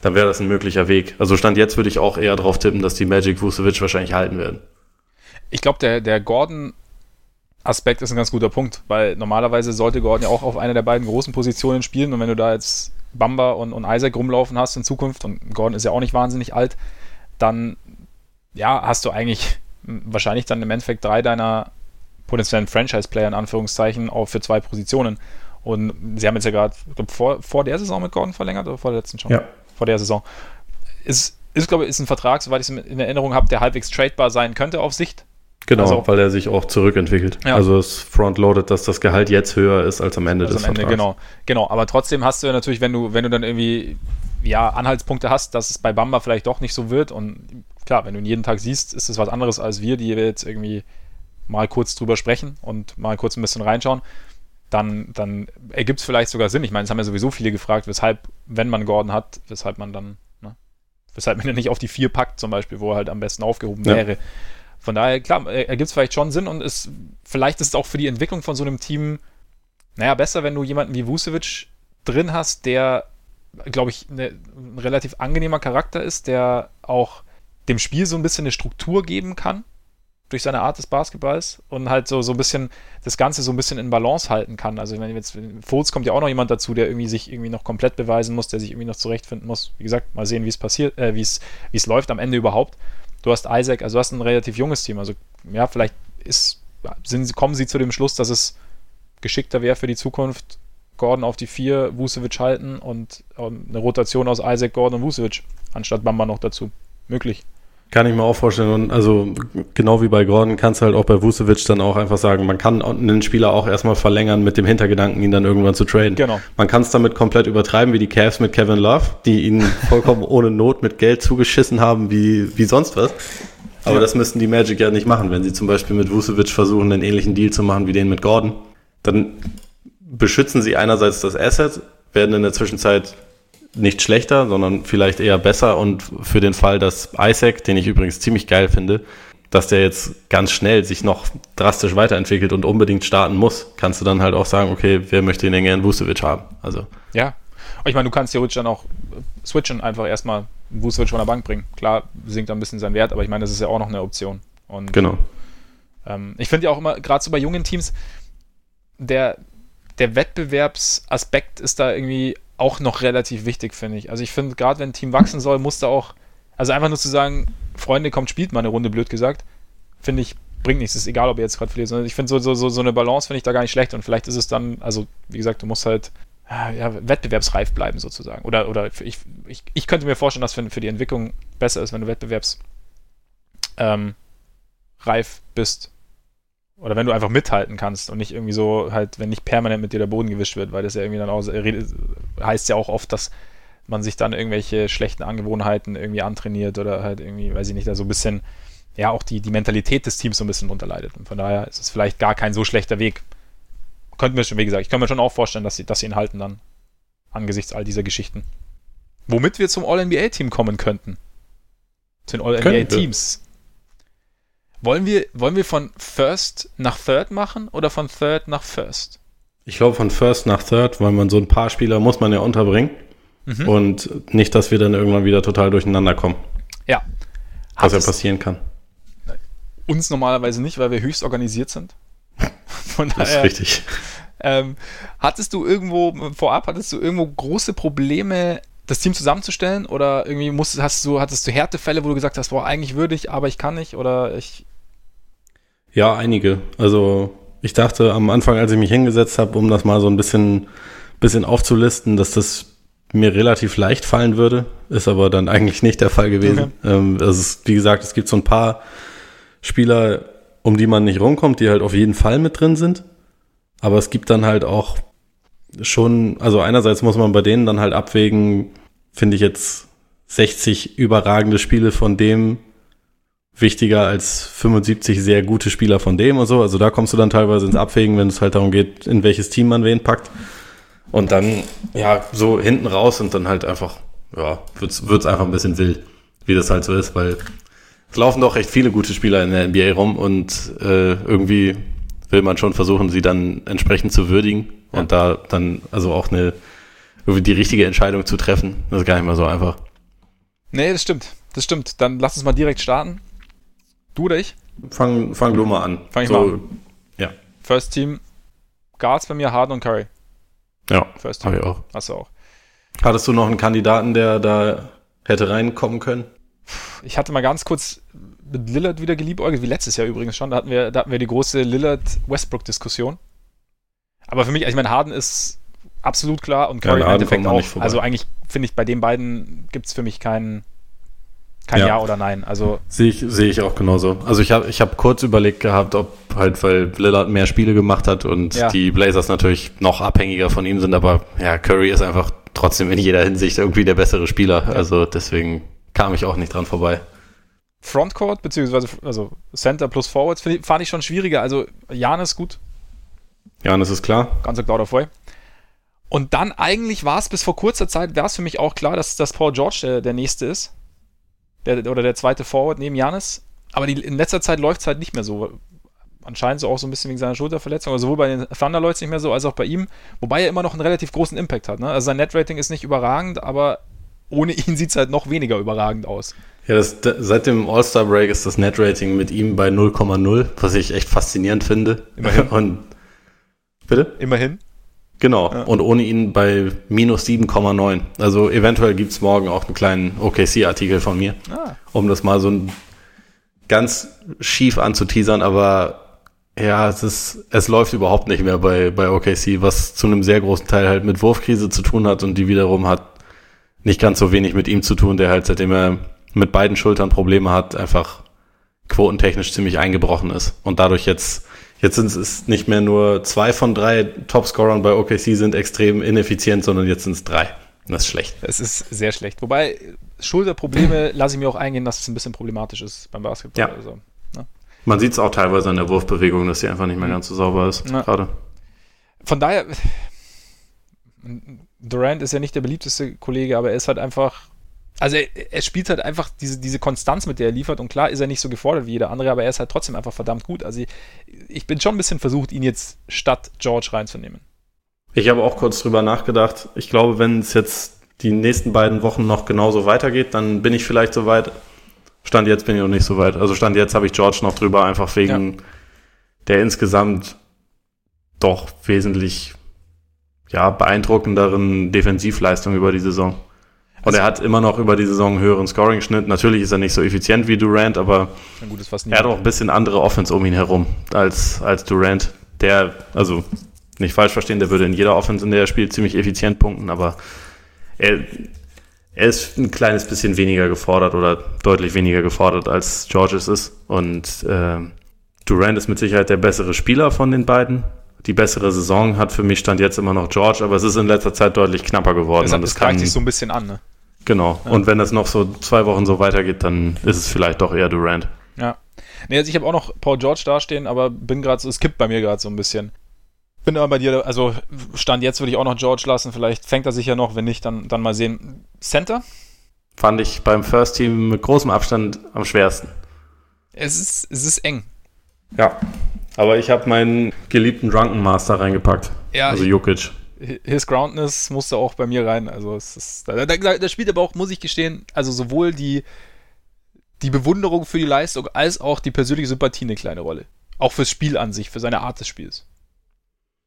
dann wäre das ein möglicher Weg. Also Stand jetzt würde ich auch eher drauf tippen, dass die Magic Vucevic wahrscheinlich halten werden. Ich glaube, der, der Gordon-Aspekt ist ein ganz guter Punkt, weil normalerweise sollte Gordon ja auch auf einer der beiden großen Positionen spielen und wenn du da jetzt Bamba und, und Isaac rumlaufen hast in Zukunft und Gordon ist ja auch nicht wahnsinnig alt, dann ja, hast du eigentlich wahrscheinlich dann im Endeffekt drei deiner potenziellen Franchise-Player in Anführungszeichen auch für zwei Positionen. Und sie haben jetzt ja gerade, vor, vor der Saison mit Gordon verlängert oder vor der letzten schon? Ja. Vor der Saison. Ist, ist glaube ich, ist ein Vertrag, soweit ich es in Erinnerung habe, der halbwegs tradebar sein könnte auf Sicht. Genau, Also- weil er sich auch zurückentwickelt. Ja. Also es frontloaded, dass das Gehalt jetzt höher ist als am Ende Also des am Ende, Vertrags. genau. Genau, aber trotzdem hast du ja natürlich, wenn du, wenn du dann irgendwie ja, Anhaltspunkte hast, dass es bei Bamba vielleicht doch nicht so wird und klar, wenn du ihn jeden Tag siehst, ist es was anderes als wir, die wir jetzt irgendwie mal kurz drüber sprechen und mal kurz ein bisschen reinschauen, dann, dann ergibt es vielleicht sogar Sinn. Ich meine, es haben ja sowieso viele gefragt, weshalb, wenn man Gordon hat, weshalb man dann, ne, weshalb man ihn nicht auf die vier packt, zum Beispiel, wo er halt am besten aufgehoben Ja. wäre. Von daher, klar, ergibt es vielleicht schon Sinn und ist, vielleicht ist es auch für die Entwicklung von so einem Team, naja, besser, wenn du jemanden wie Vucevic drin hast, der, glaube ich, ne, ein relativ angenehmer Charakter ist, der auch dem Spiel so ein bisschen eine Struktur geben kann durch seine Art des Basketballs und halt so, so ein bisschen das Ganze so ein bisschen in Balance halten kann. Also wenn jetzt Fultz kommt ja auch noch jemand dazu, der irgendwie sich irgendwie noch komplett beweisen muss, der sich irgendwie noch zurechtfinden muss. Wie gesagt, mal sehen, wie es passiert, äh, wie es wie es läuft am Ende überhaupt. Du hast Isaac, also du hast ein relativ junges Team. Also ja, vielleicht ist, sind, kommen sie zu dem Schluss, dass es geschickter wäre für die Zukunft, Gordon auf die vier, Vucevic halten und, und eine Rotation aus Isaac, Gordon und Vucevic, anstatt Bamba noch dazu. Möglich. Kann ich mir auch vorstellen. Und also genau wie bei Gordon kannst du halt auch bei Vucevic dann auch einfach sagen, man kann einen Spieler auch erstmal verlängern mit dem Hintergedanken, ihn dann irgendwann zu traden. Genau. Man kann es damit komplett übertreiben, wie die Cavs mit Kevin Love, die ihn [LAUGHS] vollkommen ohne Not mit Geld zugeschissen haben, wie, wie sonst was. Aber Ja. das müssten die Magic ja nicht machen. Wenn sie zum Beispiel mit Vucevic versuchen, einen ähnlichen Deal zu machen wie den mit Gordon, dann beschützen sie einerseits das Asset, werden in der Zwischenzeit nicht schlechter, sondern vielleicht eher besser und für den Fall, dass Isaac, den ich übrigens ziemlich geil finde, dass der jetzt ganz schnell sich noch drastisch weiterentwickelt und unbedingt starten muss, kannst du dann halt auch sagen, okay, wer möchte den denn gerne Vucevic haben? Also Ja. Ich meine, du kannst theoretisch dann auch äh, switchen, einfach erstmal Vucevic von der Bank bringen. Klar, sinkt dann ein bisschen sein Wert, aber ich meine, das ist ja auch noch eine Option. Und genau. Ähm, ich finde ja auch immer, gerade so bei jungen Teams, der, der Wettbewerbsaspekt ist da irgendwie auch noch relativ wichtig, finde ich. Also ich finde, gerade wenn ein Team wachsen soll, muss da auch, also einfach nur zu sagen, Freunde, kommt, spielt mal eine Runde, blöd gesagt, finde ich, bringt nichts. Ist egal, ob ihr jetzt gerade verliert. Ich finde so, so, so, so eine Balance finde ich da gar nicht schlecht und vielleicht ist es dann, also wie gesagt, du musst halt äh, ja, wettbewerbsreif bleiben sozusagen. Oder, oder ich, ich, ich könnte mir vorstellen, dass für, für die Entwicklung besser ist, wenn du wettbewerbs ähm, bist. Oder wenn du einfach mithalten kannst und nicht irgendwie so halt, wenn nicht permanent mit dir der Boden gewischt wird, weil das ja irgendwie dann auch, heißt ja auch oft, dass man sich dann irgendwelche schlechten Angewohnheiten irgendwie antrainiert oder halt irgendwie, weiß ich nicht, da so ein bisschen, ja, auch die, die Mentalität des Teams so ein bisschen unterleidet. Und von daher ist es vielleicht gar kein so schlechter Weg. Könnten wir schon, wie gesagt, ich kann mir schon auch vorstellen, dass sie, dass sie ihn halten dann. Angesichts all dieser Geschichten. Womit wir zum All-NBA-Team kommen könnten. Zu den. All-NBA-Teams. Wollen wir, wollen wir von First nach Third machen oder von Third nach First? Ich glaube von First nach Third, weil man so ein paar Spieler muss man ja unterbringen Mhm. und nicht, dass wir dann irgendwann wieder total durcheinander kommen, Ja. was ja Hat passieren kann. uns normalerweise nicht, weil wir höchst organisiert sind. [LAUGHS] Von Das ist daher, richtig. ähm, hattest du irgendwo, vorab, hattest du irgendwo große Probleme, das Team zusammenzustellen? Oder irgendwie musst, hast du, hattest du Härtefälle, wo du gesagt hast, boah, eigentlich würde ich, aber ich kann nicht? Oder ich. Ja, einige. Also ich dachte am Anfang, als ich mich hingesetzt habe, um das mal so ein bisschen, bisschen aufzulisten, dass das mir relativ leicht fallen würde, ist aber dann eigentlich nicht der Fall gewesen. Ähm, also es, wie gesagt, es gibt so ein paar Spieler, um die man nicht rumkommt, die halt auf jeden Fall mit drin sind. Aber es gibt dann halt auch schon, also einerseits muss man bei denen dann halt abwägen, finde ich jetzt 60 überragende Spiele von dem wichtiger als 75 sehr gute Spieler von dem und so. Also da kommst du dann teilweise ins Abwägen, wenn es halt darum geht, in welches Team man wen packt. Und dann, ja, so hinten raus und dann halt einfach, ja, wird's, wird's einfach ein bisschen wild, wie das halt so ist, weil es laufen doch recht viele gute Spieler in der NBA rum und äh, irgendwie will man schon versuchen, sie dann entsprechend zu würdigen ja. und da dann also auch eine die richtige Entscheidung zu treffen. Das ist gar nicht mal so einfach. Nee, das stimmt. Das stimmt. Dann lass uns mal direkt starten. Du oder ich? Fang, fang du mal an. Fang ich so, mal an. Ja. First Team, Guards bei mir, Harden und Curry. Ja, First Team. Hab ich auch. Hast du auch. Hattest du noch einen Kandidaten, der da hätte reinkommen können? Ich hatte mal ganz kurz mit Lillard wieder geliebäugelt, wie letztes Jahr übrigens schon. Da hatten wir, da hatten wir die große Lillard-Westbrook-Diskussion. Aber für mich, also ich meine, Harden ist absolut klar und Curry ja, im Endeffekt auch. Also eigentlich finde ich, bei den beiden gibt es für mich keinen kein ja. ja. oder Nein. Also sehe ich, sehe ich auch genauso. Also ich habe ich hab kurz überlegt gehabt, ob halt, weil Lillard mehr Spiele gemacht hat und ja. die Blazers natürlich noch abhängiger von ihm sind, aber ja, Curry ist einfach trotzdem in jeder Hinsicht irgendwie der bessere Spieler. Ja. Also deswegen kam ich auch nicht dran vorbei. Frontcourt, beziehungsweise also Center plus Forwards, ich, fand ich schon schwieriger. Also Janis gut. Janis ist klar. Ganz klar davor. Und dann eigentlich war es bis vor kurzer Zeit, wäre es für mich auch klar, dass, dass Paul George der, der nächste ist. Der, oder der zweite Forward neben Janis. Aber die, in letzter Zeit läuft es halt nicht mehr so. Anscheinend so auch so ein bisschen wegen seiner Schulterverletzung. Also sowohl bei den Thunder läuft es nicht mehr so, als auch bei ihm. Wobei er immer noch einen relativ großen Impact hat. Ne? Also sein Netrating ist nicht überragend, aber ohne ihn [LAUGHS] sieht es halt noch weniger überragend aus. Ja, das, seit dem All-Star-Break ist das Netrating mit ihm bei 0,0, was ich echt faszinierend finde. Immerhin. [LAUGHS] Und, bitte? Immerhin. Genau, ja. und ohne ihn bei minus 7,9. Also eventuell gibt es morgen auch einen kleinen OKC-Artikel von mir, ah. um das mal so ein ganz schief anzuteasern, aber ja, es ist, es läuft überhaupt nicht mehr bei, bei OKC, was zu einem sehr großen Teil halt mit Wurfkrise zu tun hat und die wiederum hat nicht ganz so wenig mit ihm zu tun, der halt seitdem er mit beiden Schultern Probleme hat, einfach quotentechnisch ziemlich eingebrochen ist und dadurch jetzt Jetzt sind es nicht mehr nur zwei von drei Topscorern bei OKC sind extrem ineffizient, sondern jetzt sind es drei. Das ist schlecht. Es ist sehr schlecht. Wobei Schulterprobleme lasse ich mir auch eingehen, dass es ein bisschen problematisch ist beim Basketball. Ja. Also, ne? Man sieht es auch teilweise an der Wurfbewegung, dass sie einfach nicht mehr ganz so sauber ist. Ja. Gerade. Von daher, Durant ist ja nicht der beliebteste Kollege, aber er ist halt einfach also er, er, spielt halt einfach diese, diese Konstanz, mit der er liefert. Und klar ist er nicht so gefordert wie jeder andere, aber er ist halt trotzdem einfach verdammt gut. Also ich, ich bin schon ein bisschen versucht, ihn jetzt statt George reinzunehmen. Ich habe auch kurz drüber nachgedacht. Ich glaube, wenn es jetzt die nächsten beiden Wochen noch genauso weitergeht, dann bin ich vielleicht so weit. Stand jetzt bin ich noch nicht so weit. Also Stand jetzt habe ich George noch drüber, einfach wegen ja. der insgesamt doch wesentlich ja, beeindruckenderen Defensivleistung über die Saison. Und er hat immer noch über die Saison einen höheren Scoring-Schnitt. Natürlich ist er nicht so effizient wie Durant, aber er hat auch ein bisschen andere Offense um ihn herum als, als Durant. Der, also nicht falsch verstehen, der würde in jeder Offense, in der er spielt, ziemlich effizient punkten, aber er, er ist ein kleines bisschen weniger gefordert oder deutlich weniger gefordert als Georges ist. Und äh, Durant ist mit Sicherheit der bessere Spieler von den beiden. Die bessere Saison hat für mich stand jetzt immer noch George, aber es ist in letzter Zeit deutlich knapper geworden. Deshalb, und das kann sich so ein bisschen an, ne? Genau. Ja. Und wenn das noch so zwei Wochen so weitergeht, dann ist es vielleicht doch eher Durant. Ja. Nee, also ich habe auch noch Paul George dastehen, aber bin gerade so, es kippt bei mir gerade so ein bisschen. Bin aber bei dir, also Stand jetzt würde ich auch noch George lassen, vielleicht fängt er sich ja noch, wenn nicht, dann, dann mal sehen. Center? Fand ich beim First Team mit großem Abstand am schwersten. Es ist, es ist eng. Ja. Aber ich habe meinen geliebten Drunken Master reingepackt. Ja. Also Jokic. His Groundness musste auch bei mir rein. Also es ist, da, da, da spielt aber auch, muss ich gestehen, also sowohl die, die Bewunderung für die Leistung als auch die persönliche Sympathie eine kleine Rolle. Auch fürs Spiel an sich, für seine Art des Spiels.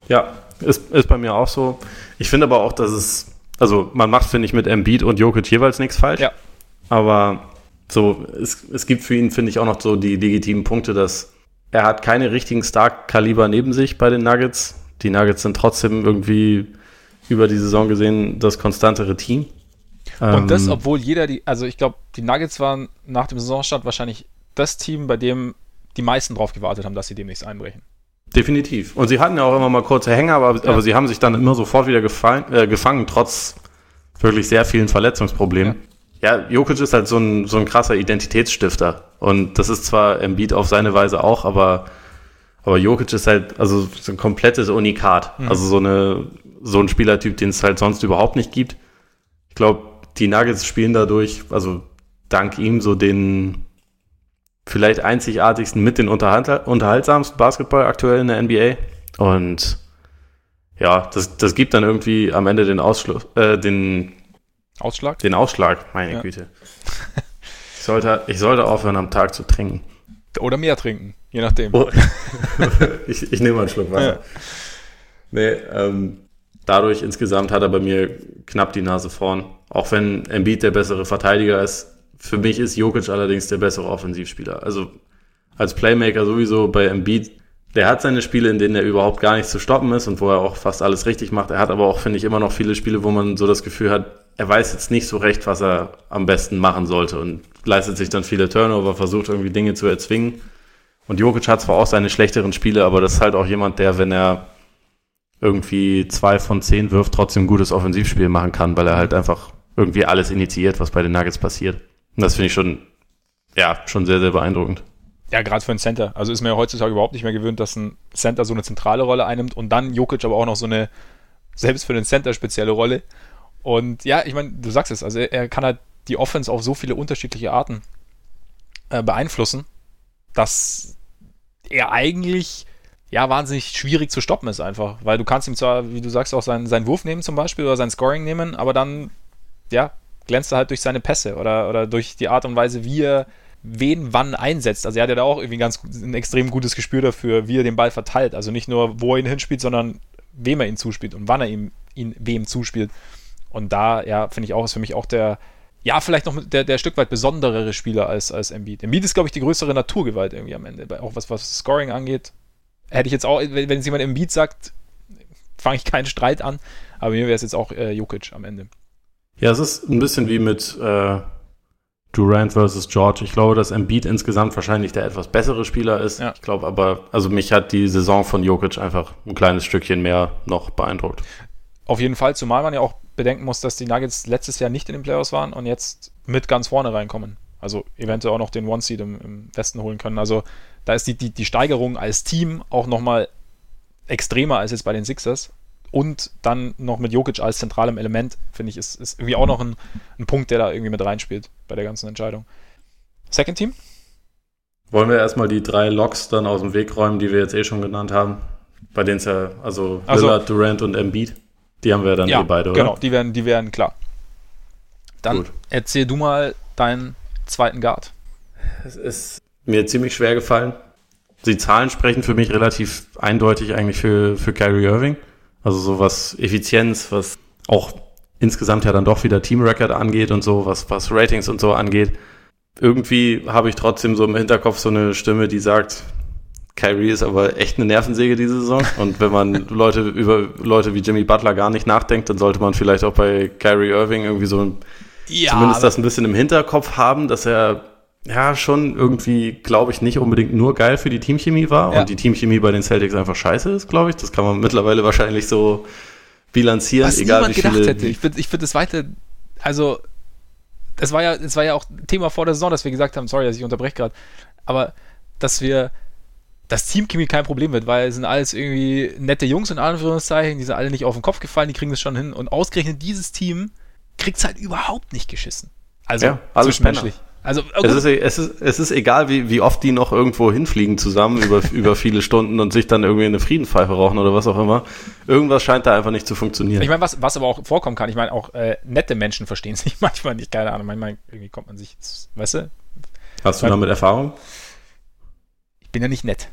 Ja, ist, ist bei mir auch so. Ich finde aber auch, dass es, also man macht, finde ich, mit Embiid und Jokic jeweils nichts falsch. Ja. Aber so, es, es gibt für ihn, finde ich, auch noch so die legitimen Punkte, dass er hat keine richtigen Stark-Kaliber neben sich bei den Nuggets die Nuggets sind trotzdem irgendwie über die Saison gesehen das konstantere Team. Und ähm, das, obwohl jeder die, also ich glaube, die Nuggets waren nach dem Saisonstart wahrscheinlich das Team, bei dem die meisten drauf gewartet haben, dass sie demnächst einbrechen. Definitiv. Und sie hatten ja auch immer mal kurze Hänger, aber, ja. aber sie haben sich dann immer sofort wieder gefallen, äh, gefangen, trotz wirklich sehr vielen Verletzungsproblemen. Ja. Ja, Jokic ist halt so ein, so ein krasser Identitätsstifter. Und das ist zwar Embiid auf seine Weise auch, aber aber Jokic ist halt, also so ein komplettes Unikat. Mhm. Also so eine, so ein Spielertyp, den es halt sonst überhaupt nicht gibt. Ich glaube, die Nuggets spielen dadurch, also dank ihm so den vielleicht einzigartigsten mit den unterhalt unterhaltsamsten Basketball aktuell in der NBA. Und ja, das, das gibt dann irgendwie am Ende den Ausschluss, äh, den Ausschlag? Den Ausschlag, meine ja. Güte. Ich sollte, ich sollte aufhören, am Tag zu trinken. Oder mehr trinken, je nachdem. Oh. [LAUGHS] ich, ich nehme mal einen Schluck Wasser. Ja. Nee, ähm, dadurch insgesamt hat er bei mir knapp die Nase vorn. Auch wenn Embiid der bessere Verteidiger ist. Für mich ist Jokic allerdings der bessere Offensivspieler. Also als Playmaker sowieso bei Embiid der hat seine Spiele, in denen er überhaupt gar nicht zu stoppen ist und wo er auch fast alles richtig macht. Er hat aber auch, finde ich, immer noch viele Spiele, wo man so das Gefühl hat, er weiß jetzt nicht so recht, was er am besten machen sollte und leistet sich dann viele Turnover, versucht irgendwie Dinge zu erzwingen. Und Jokic hat zwar auch seine schlechteren Spiele, aber das ist halt auch jemand, der, wenn er irgendwie zwei von zehn wirft, trotzdem ein gutes Offensivspiel machen kann, weil er halt einfach irgendwie alles initiiert, was bei den Nuggets passiert. Und das finde ich schon, ja, schon sehr, sehr beeindruckend. Ja, gerade für einen Center. Also ist mir ja heutzutage überhaupt nicht mehr gewöhnt, dass ein Center so eine zentrale Rolle einnimmt und dann Jokic aber auch noch so eine, selbst für den Center spezielle Rolle. Und ja, ich meine, du sagst es, also er kann halt die Offense auf so viele unterschiedliche Arten äh, beeinflussen, dass er eigentlich ja wahnsinnig schwierig zu stoppen ist einfach. Weil du kannst ihm zwar, wie du sagst, auch seinen, seinen Wurf nehmen zum Beispiel oder sein Scoring nehmen, aber dann, ja, glänzt er halt durch seine Pässe oder, oder durch die Art und Weise, wie er wen wann einsetzt. Also er hat ja da auch irgendwie ganz ein extrem gutes Gespür dafür, wie er den Ball verteilt. Also nicht nur, wo er ihn hinspielt, sondern wem er ihn zuspielt und wann er ihm, ihn wem zuspielt. Und da, ja, finde ich auch, ist für mich auch der, ja, vielleicht noch der, der Stück weit besonderere Spieler als, als Embiid. Embiid ist, glaube ich, die größere Naturgewalt irgendwie am Ende. Auch was, was Scoring angeht. Hätte ich jetzt auch, wenn, wenn jemand Embiid sagt, fange ich keinen Streit an. Aber mir wäre es jetzt auch äh, Jokic am Ende. Ja, es ist ein bisschen wie mit äh, Durant versus George. Ich glaube, dass Embiid insgesamt wahrscheinlich der etwas bessere Spieler ist. Ja. Ich glaube aber, also mich hat die Saison von Jokic einfach ein kleines Stückchen mehr noch beeindruckt. Auf jeden Fall, zumal man ja auch bedenken muss, dass die Nuggets letztes Jahr nicht in den Playoffs waren und jetzt mit ganz vorne reinkommen. Also eventuell auch noch den One-Seed im, im, Westen holen können. Also da ist die, die, die Steigerung als Team auch nochmal extremer als jetzt bei den Sixers und dann noch mit Jokic als zentralem Element, finde ich, ist, ist irgendwie auch noch ein, ein Punkt, der da irgendwie mit reinspielt bei der ganzen Entscheidung. Second Team? Wollen wir erstmal die drei Loks dann aus dem Weg räumen, die wir jetzt eh schon genannt haben? Bei denen es ja, also Lillard, so. Durant und Embiid, die haben wir dann ja, eh beide, oder? Genau, die werden, die werden klar. Dann Gut. erzähl du mal deinen zweiten Guard. Es ist mir ziemlich schwer gefallen. Die Zahlen sprechen für mich relativ eindeutig eigentlich für, für Kyrie Irving. Also so was Effizienz, was auch insgesamt ja dann doch wieder Team Record angeht und so, was, was Ratings und so angeht. Irgendwie habe ich trotzdem so im Hinterkopf so eine Stimme, die sagt, Kyrie ist aber echt eine Nervensäge diese Saison. Und wenn man [LAUGHS] Leute über Leute wie Jimmy Butler gar nicht nachdenkt, dann sollte man vielleicht auch bei Kyrie Irving irgendwie so ja, zumindest das ein bisschen im Hinterkopf haben, dass er ja schon irgendwie, glaube ich, nicht unbedingt nur geil für die Teamchemie war ja. und die Teamchemie bei den Celtics einfach scheiße ist, glaube ich. Das kann man mittlerweile wahrscheinlich so bilanzieren, Was egal wie viele. Hätte. Ich finde ich find das weiter, also es war ja, es war ja auch Thema vor der Saison, dass wir gesagt haben, sorry, dass ich unterbreche gerade, aber dass wir das Teamchemie kein Problem wird, weil es sind alles irgendwie nette Jungs in Anführungszeichen, die sind alle nicht auf den Kopf gefallen, die kriegen das schon hin und ausgerechnet dieses Team kriegt es halt überhaupt nicht geschissen. Also ja, zwischenmenschlich. Also, oh es, ist, es, ist, es ist egal, wie, wie oft die noch irgendwo hinfliegen zusammen über, [LAUGHS] über viele Stunden und sich dann irgendwie eine Friedenpfeife rauchen oder was auch immer. Irgendwas scheint da einfach nicht zu funktionieren. Ich meine, was, was aber auch vorkommen kann, ich meine, auch äh, nette Menschen verstehen sich [LAUGHS] manchmal nicht, keine Ahnung. Manchmal irgendwie kommt man sich, weißt du? Hast du damit Erfahrung? Ich bin ja nicht nett.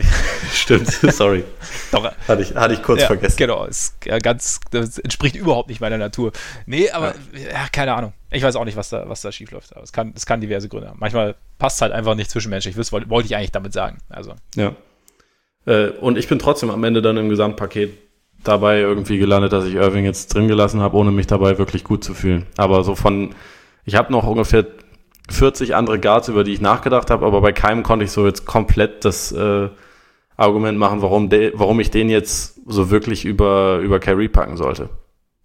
[LAUGHS] Stimmt, [LAUGHS] sorry. Doch, hatte, ich, hatte ich kurz ja, vergessen. Genau, ist ganz, das entspricht überhaupt nicht meiner Natur. Nee, aber ja. ja. keine Ahnung. Ich weiß auch nicht, was da, was da schief läuft. Aber es kann, es kann diverse Gründe haben. Manchmal passt es halt einfach nicht zwischenmenschlich. Das wollte, wollte ich eigentlich damit sagen. Also. Ja. Äh, und ich bin trotzdem am Ende dann im Gesamtpaket dabei irgendwie gelandet, dass ich Irving jetzt drin gelassen habe, ohne mich dabei wirklich gut zu fühlen. Aber so von, ich habe noch ungefähr 40 andere Guards, über die ich nachgedacht habe, aber bei keinem konnte ich so jetzt komplett das äh, Argument machen, warum, de, warum ich den jetzt so wirklich über, über Kyrie packen sollte.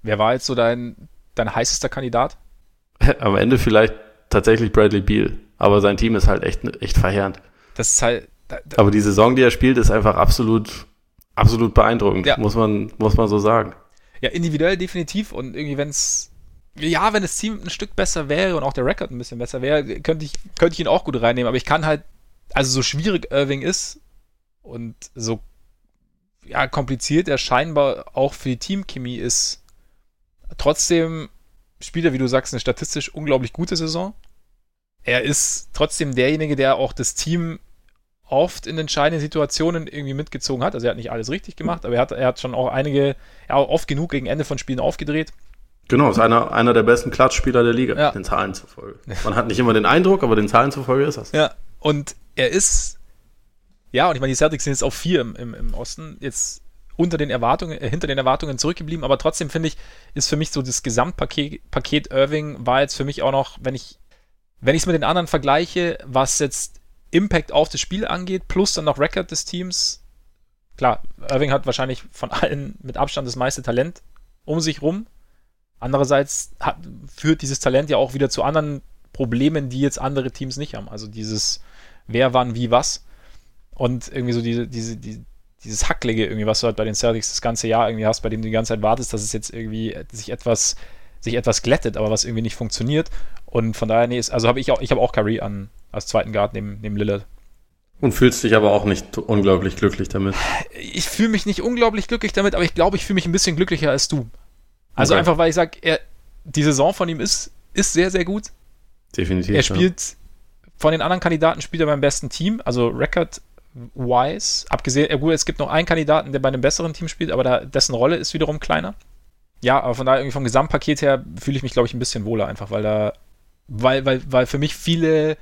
Wer war jetzt so dein, dein heißester Kandidat? [LAUGHS] Am Ende vielleicht tatsächlich Bradley Beal, aber sein Team ist halt echt, echt verheerend. Das ist halt. Da, da, aber die Saison, die er spielt, ist einfach absolut, absolut beeindruckend, ja. muss man, muss man so sagen. Ja, individuell definitiv und irgendwie, wenn es ja, wenn das Team ein Stück besser wäre und auch der Rekord ein bisschen besser wäre, könnte ich, könnte ich ihn auch gut reinnehmen. Aber ich kann halt, also so schwierig Irving ist und so ja, kompliziert er scheinbar auch für die Teamchemie ist, trotzdem spielt er, wie du sagst, eine statistisch unglaublich gute Saison. Er ist trotzdem derjenige, der auch das Team oft in entscheidenden Situationen irgendwie mitgezogen hat. Also er hat nicht alles richtig gemacht, aber er hat, er hat schon auch einige, ja, oft genug gegen Ende von Spielen aufgedreht. Genau, ist einer, einer der besten Klatschspieler der Liga, ja. den Zahlen zufolge. Man hat nicht immer den Eindruck, aber den Zahlen zufolge ist das. Ja, und er ist, ja, und ich meine, die Celtics sind jetzt auf vier im, im, Osten, jetzt unter den Erwartungen, äh, hinter den Erwartungen zurückgeblieben, aber trotzdem finde ich, ist für mich so das Gesamtpaket Paket Irving war jetzt für mich auch noch, wenn ich, wenn ich es mit den anderen vergleiche, was jetzt Impact auf das Spiel angeht, plus dann noch Record des Teams. Klar, Irving hat wahrscheinlich von allen mit Abstand das meiste Talent um sich rum. Andererseits hat, führt dieses Talent ja auch wieder zu anderen Problemen, die jetzt andere Teams nicht haben. Also dieses wer, wann, wie, was. Und irgendwie so diese, diese, die, dieses Hacklige irgendwie, was du halt bei den Celtics das ganze Jahr irgendwie hast, bei dem du die ganze Zeit wartest, dass es jetzt irgendwie sich etwas, sich etwas glättet, aber was irgendwie nicht funktioniert. Und von daher, nee, ist, also habe ich auch, ich habe auch Curry an, als zweiten Guard neben, neben Lillard. Und fühlst dich aber auch nicht unglaublich glücklich damit? Ich fühle mich nicht unglaublich glücklich damit, aber ich glaube, ich fühle mich ein bisschen glücklicher als du. Also okay. einfach, weil ich sage, die Saison von ihm ist, ist sehr, sehr gut. Definitiv. Er spielt, ja. von den anderen Kandidaten spielt er beim besten Team, also Record-wise. Abgesehen, ja gut, es gibt noch einen Kandidaten, der bei einem besseren Team spielt, aber da, dessen Rolle ist wiederum kleiner. Ja, aber von daher irgendwie vom Gesamtpaket her fühle ich mich, glaube ich, ein bisschen wohler einfach, weil da, weil, weil, weil für mich viele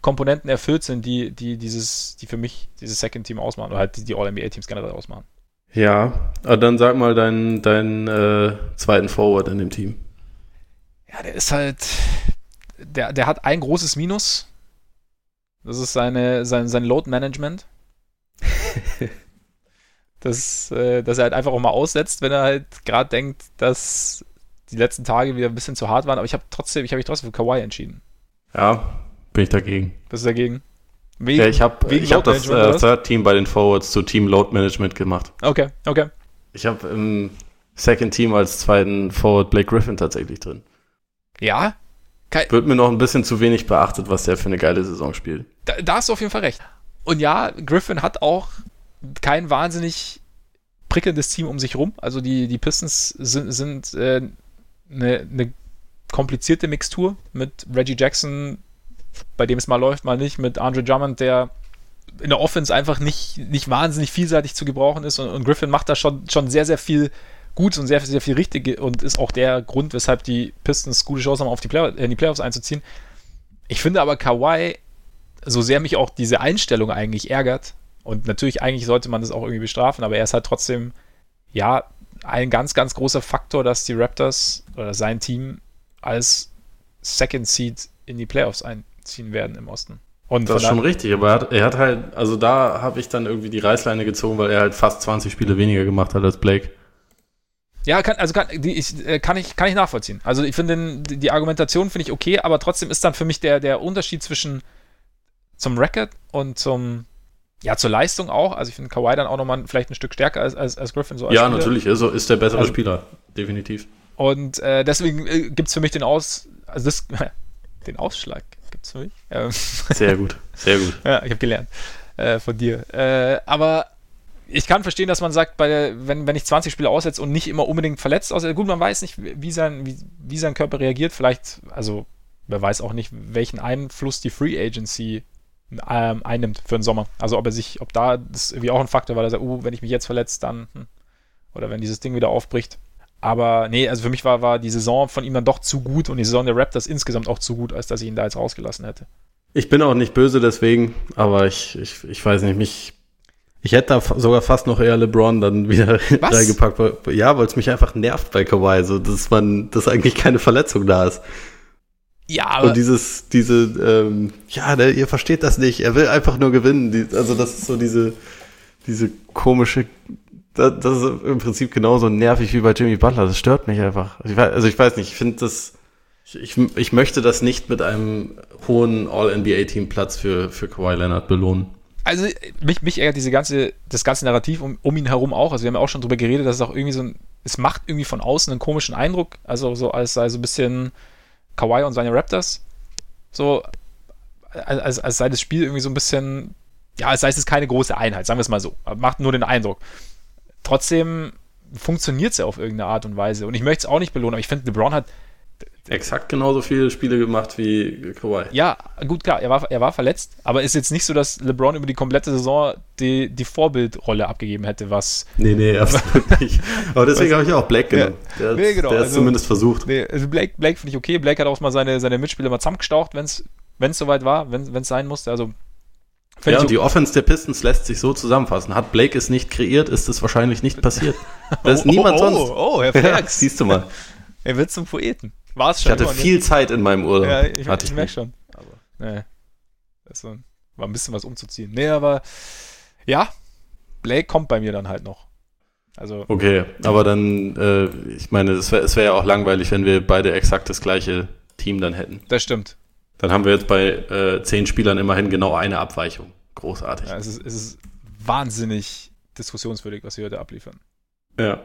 Komponenten erfüllt sind, die, die dieses, die für mich dieses Second Team ausmachen oder halt die, die All-NBA-Teams generell ausmachen. Ja, aber dann sag mal deinen, deinen äh, zweiten Forward in dem Team. Ja, der ist halt, der, der hat ein großes Minus. Das ist seine, sein, sein Load-Management. [LAUGHS] das, äh, dass er halt einfach auch mal aussetzt, wenn er halt gerade denkt, dass die letzten Tage wieder ein bisschen zu hart waren. Aber ich habe trotzdem, ich habe mich trotzdem für Kawhi entschieden. Ja, bin ich dagegen. Bist du dagegen? Wegen, ja, ich habe hab das äh, Third Team bei den Forwards zu Team Load Management gemacht. Okay, okay. Ich habe im Second Team als zweiten Forward Blake Griffin tatsächlich drin. Ja? Kein Wird mir noch ein bisschen zu wenig beachtet, was der für eine geile Saison spielt. Da, da hast du auf jeden Fall recht. Und ja, Griffin hat auch kein wahnsinnig prickelndes Team um sich rum. Also die, die Pistons sind, sind äh, eine, eine komplizierte Mixtur mit Reggie Jackson, bei dem es mal läuft, mal nicht, mit Andre Drummond, der in der Offense einfach nicht, nicht wahnsinnig vielseitig zu gebrauchen ist und, und Griffin macht da schon, schon sehr, sehr viel gut und sehr, sehr viel richtig und ist auch der Grund, weshalb die Pistons gute Chance haben, auf die Play in die Playoffs einzuziehen. Ich finde aber Kawhi, so sehr mich auch diese Einstellung eigentlich ärgert, und natürlich eigentlich sollte man das auch irgendwie bestrafen, aber er ist halt trotzdem, ja, ein ganz, ganz großer Faktor, dass die Raptors oder sein Team als Second Seed in die Playoffs ein, ziehen werden im Osten. Und das ist schon richtig, aber er hat, er hat halt, also da habe ich dann irgendwie die Reißleine gezogen, weil er halt fast 20 Spiele weniger gemacht hat als Blake. Ja, kann, also kann, die, ich, äh, kann, ich, kann ich nachvollziehen. Also ich finde, die, Argumentation finde ich okay, aber trotzdem ist dann für mich der, der Unterschied zwischen zum Record und zum, ja, zur Leistung auch. Also ich finde Kawhi dann auch nochmal vielleicht ein Stück stärker als, als, als Griffin. So als ja, Spieler. natürlich, ist, ist der bessere also, Spieler, definitiv. Und äh, deswegen äh, gibt es für mich den Aus, also das, [LAUGHS] den Ausschlag gibt's für mich. Ähm. Sehr [LAUGHS] gut, sehr gut. ja, ich habe gelernt äh, von dir. Äh, aber ich kann verstehen, dass man sagt, der, wenn, wenn ich 20 Spiele aussetze und nicht immer unbedingt verletzt aussetze, gut, man weiß nicht, wie sein, wie, wie sein Körper reagiert. Vielleicht, also wer weiß auch nicht, welchen Einfluss die Free Agency ähm, einnimmt für den Sommer. Also ob er sich, ob da das irgendwie auch ein Faktor war, dass er, uh, wenn ich mich jetzt verletze, dann, hm. oder wenn dieses Ding wieder aufbricht. Aber nee, also für mich war, war die Saison von ihm dann doch zu gut und die Saison der Raptors insgesamt auch zu gut, als dass ich ihn da jetzt rausgelassen hätte. Ich bin auch nicht böse deswegen, aber ich, ich, ich weiß nicht, mich. Ich hätte da sogar fast noch eher LeBron dann [LAUGHS] wieder Was? reingepackt. Ja, weil es mich einfach nervt bei Kawhi, so dass man, dass eigentlich keine Verletzung da ist. Ja, aber. Und dieses, diese, ähm, ja, ne, ihr versteht das nicht. Er will einfach nur gewinnen. Die, also das ist so diese, diese komische das, das ist im Prinzip genauso nervig wie bei Jimmy Butler. Das stört mich einfach. Also ich weiß, also ich weiß nicht, ich finde das, ich, ich möchte das nicht mit einem hohen All-NBA-Team-Platz für, für Kawhi Leonard belohnen. Also mich, mich ärgert diese ganze, das ganze Narrativ um, um ihn herum auch. Also wir haben ja auch schon drüber geredet, dass es auch irgendwie so ein, es macht irgendwie von außen einen komischen Eindruck, also so als sei so ein bisschen Kawhi und seine Raptors. So, als, als sei das Spiel irgendwie so ein bisschen, ja, als sei es keine große Einheit, sagen wir es mal so. Macht nur den Eindruck. Trotzdem funktioniert es ja auf irgendeine Art und Weise. Und ich möchte es auch nicht belohnen, aber ich finde, LeBron hat exakt genauso viele Spiele gemacht wie Kawhi. Ja, gut, klar, er war, er war verletzt, aber ist jetzt nicht so, dass LeBron über die komplette Saison die, die Vorbildrolle abgegeben hätte, was. Nee, nee, absolut [LAUGHS] nicht. Aber deswegen habe ich auch Blake genommen. Ja, der, nee, genau, der hat also, zumindest versucht. Nee, also Blake, Blake finde ich okay. Blake hat auch mal seine, seine Mitspieler mal zusammengestaucht, wenn es soweit war, wenn es sein musste. Also ja, und die Offense der Pistons lässt sich so zusammenfassen. Hat Blake es nicht kreiert, ist es wahrscheinlich nicht passiert. [LAUGHS] Das ist oh, niemand oh, sonst. Oh, oh Herr Ferx. Ja, [LAUGHS] siehst du mal. Er wird zum Poeten. War es schon. Ich hatte viel nicht. Zeit in meinem Urlaub. Ja, ich, ich, ich merke schon. Aber, nee. War, war ein bisschen was umzuziehen. Nee, aber ja, Blake kommt bei mir dann halt noch. Also, okay, aber dann, äh, ich meine, es wäre wär ja auch langweilig, wenn wir beide exakt das gleiche Team dann hätten. Das stimmt. Dann haben wir jetzt bei äh, zehn Spielern immerhin genau eine Abweichung. Großartig. Ja, es ist, es ist wahnsinnig diskussionswürdig, was wir heute abliefern. Ja.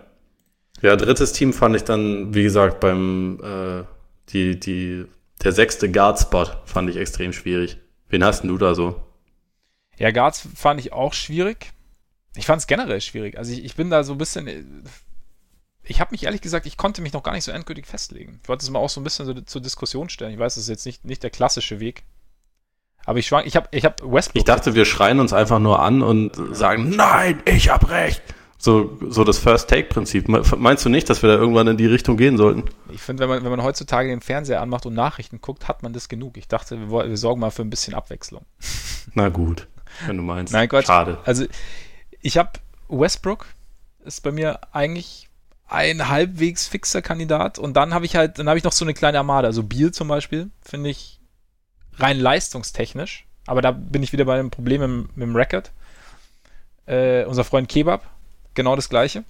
Ja, drittes Team fand ich dann, wie gesagt, beim äh, die, die, der sechste Guard-Spot fand ich extrem schwierig. Wen hast denn du da so? Ja, Guards fand ich auch schwierig. Ich fand es generell schwierig. Also ich, ich bin da so ein bisschen. Ich habe mich ehrlich gesagt, ich konnte mich noch gar nicht so endgültig festlegen. Ich wollte es mal auch so ein bisschen so zur Diskussion stellen. Ich weiß, das ist jetzt nicht, nicht der klassische Weg. Aber ich schwank, ich habe ich hab Westbrook. Ich dachte, wir schreien uns einfach nur an und sagen, nein, ich habe recht. So, so das First-Take-Prinzip. Meinst du nicht, dass wir da irgendwann in die Richtung gehen sollten? Ich finde, wenn man, wenn man heutzutage den Fernseher anmacht und Nachrichten guckt, hat man das genug. Ich dachte, wir, wir sorgen mal für ein bisschen Abwechslung. [LAUGHS] Na gut, wenn du meinst. Nein, Quatsch. Schade. Also, ich habe Westbrook, ist bei mir eigentlich ein halbwegs fixer Kandidat. Und dann habe ich halt, dann habe ich noch so eine kleine Armada. Also Biel zum Beispiel, finde ich rein leistungstechnisch. Aber da bin ich wieder bei einem Problem mit, mit dem Record. Äh, unser Freund Kebab genau das Gleiche.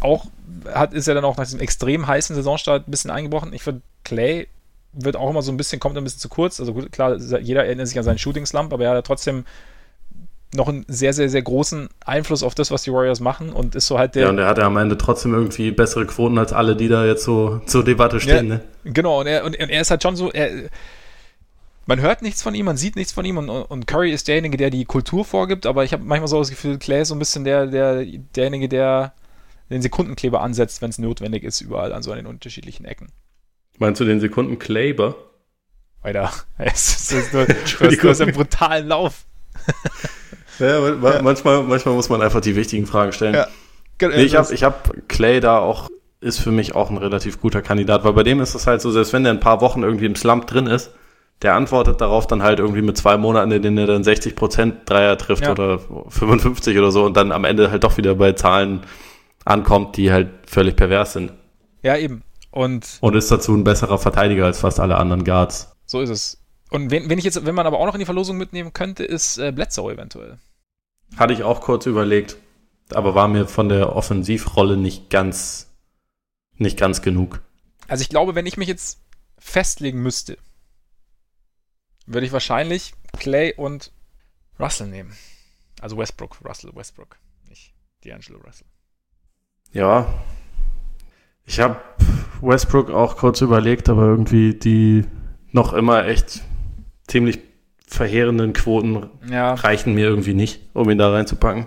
Auch hat, ist er dann auch nach diesem extrem heißen Saisonstart ein bisschen eingebrochen. Ich finde, Clay wird auch immer so ein bisschen, kommt ein bisschen zu kurz. Also gut, klar, jeder erinnert sich an seinen Shooting Slump, aber er hat trotzdem noch einen sehr, sehr, sehr großen Einfluss auf das, was die Warriors machen und ist so halt der. Ja, und er hatte am Ende trotzdem irgendwie bessere Quoten als alle, die da jetzt so zur Debatte stehen, ja, ne? Genau, und er, und er ist halt schon so, er, man hört nichts von ihm, man sieht nichts von ihm und, und Curry ist derjenige, der die Kultur vorgibt, aber ich habe manchmal so das Gefühl, Clay ist so ein bisschen der, der, derjenige, der den Sekundenkleber ansetzt, wenn es notwendig ist, überall an so den unterschiedlichen Ecken. Meinst du den Sekundenkleber? Alter, [LAUGHS] es ist nur, [LAUGHS] du, hast, einen brutalen Lauf. [LAUGHS] ja, ja, Manchmal, manchmal muss man einfach die wichtigen Fragen stellen. Ja. Nee, ich habe ich hab Clay da auch, ist für mich auch ein relativ guter Kandidat, weil bei dem ist es halt so, selbst wenn der ein paar Wochen irgendwie im Slump drin ist, der antwortet darauf dann halt irgendwie mit zwei Monaten, in denen er dann 60 Prozent Dreier trifft ja. oder 55 oder so und dann am Ende halt doch wieder bei Zahlen ankommt, die halt völlig pervers sind. Ja, eben. Und, und ist dazu ein besserer Verteidiger als fast alle anderen Guards. So ist es. Und wenn, wenn ich jetzt, wenn man aber auch noch in die Verlosung mitnehmen könnte, ist äh, Bledsoe eventuell. Hatte ich auch kurz überlegt, aber war mir von der Offensivrolle nicht ganz, nicht ganz genug. Also ich glaube, wenn ich mich jetzt festlegen müsste, würde ich wahrscheinlich Clay und Russell nehmen. Also Westbrook, Russell, Westbrook, nicht D'Angelo Russell. Ja. Ich habe Westbrook auch kurz überlegt, aber irgendwie die noch immer echt ziemlich verheerenden Quoten ja. reichen mir irgendwie nicht, um ihn da reinzupacken.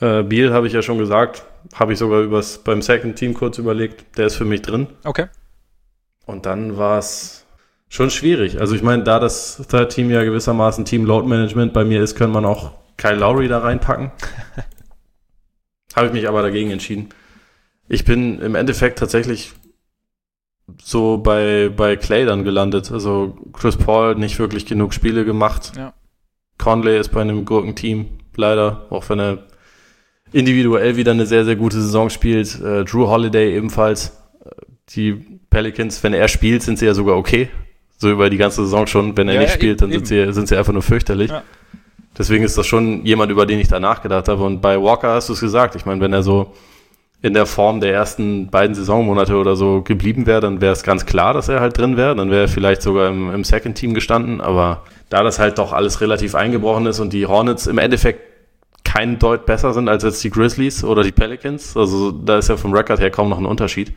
Äh, Beal habe ich ja schon gesagt, habe ich sogar übers, beim Second Team kurz überlegt, der ist für mich drin. Okay. Und dann war es schon schwierig. Also ich meine, da das Third Team ja gewissermaßen Team Load Management bei mir ist, könnte man auch Kyle Lowry da reinpacken. [LAUGHS] Habe ich mich aber dagegen entschieden. Ich bin im Endeffekt tatsächlich so bei, bei Clay dann gelandet. Also Chris Paul nicht wirklich genug Spiele gemacht. Ja. Conley ist bei einem Gurkenteam, leider, auch wenn er individuell wieder eine sehr, sehr gute Saison spielt. Äh, Drew Holiday ebenfalls. Die Pelicans, wenn er spielt, sind sie ja sogar okay. So über die ganze Saison schon. Wenn er ja, nicht spielt, dann sind sie, sind sie einfach nur fürchterlich. Ja. Deswegen ist das schon jemand, über den ich da nachgedacht habe. Und bei Walker hast du es gesagt. Ich meine, wenn er so in der Form der ersten beiden Saisonmonate oder so geblieben wäre, dann wäre es ganz klar, dass er halt drin wäre. Dann wäre er vielleicht sogar im, im Second Team gestanden. Aber da das halt doch alles relativ eingebrochen ist und die Hornets im Endeffekt keinen Deut besser sind als jetzt die Grizzlies oder die Pelicans, also da ist ja vom Record her kaum noch ein Unterschied,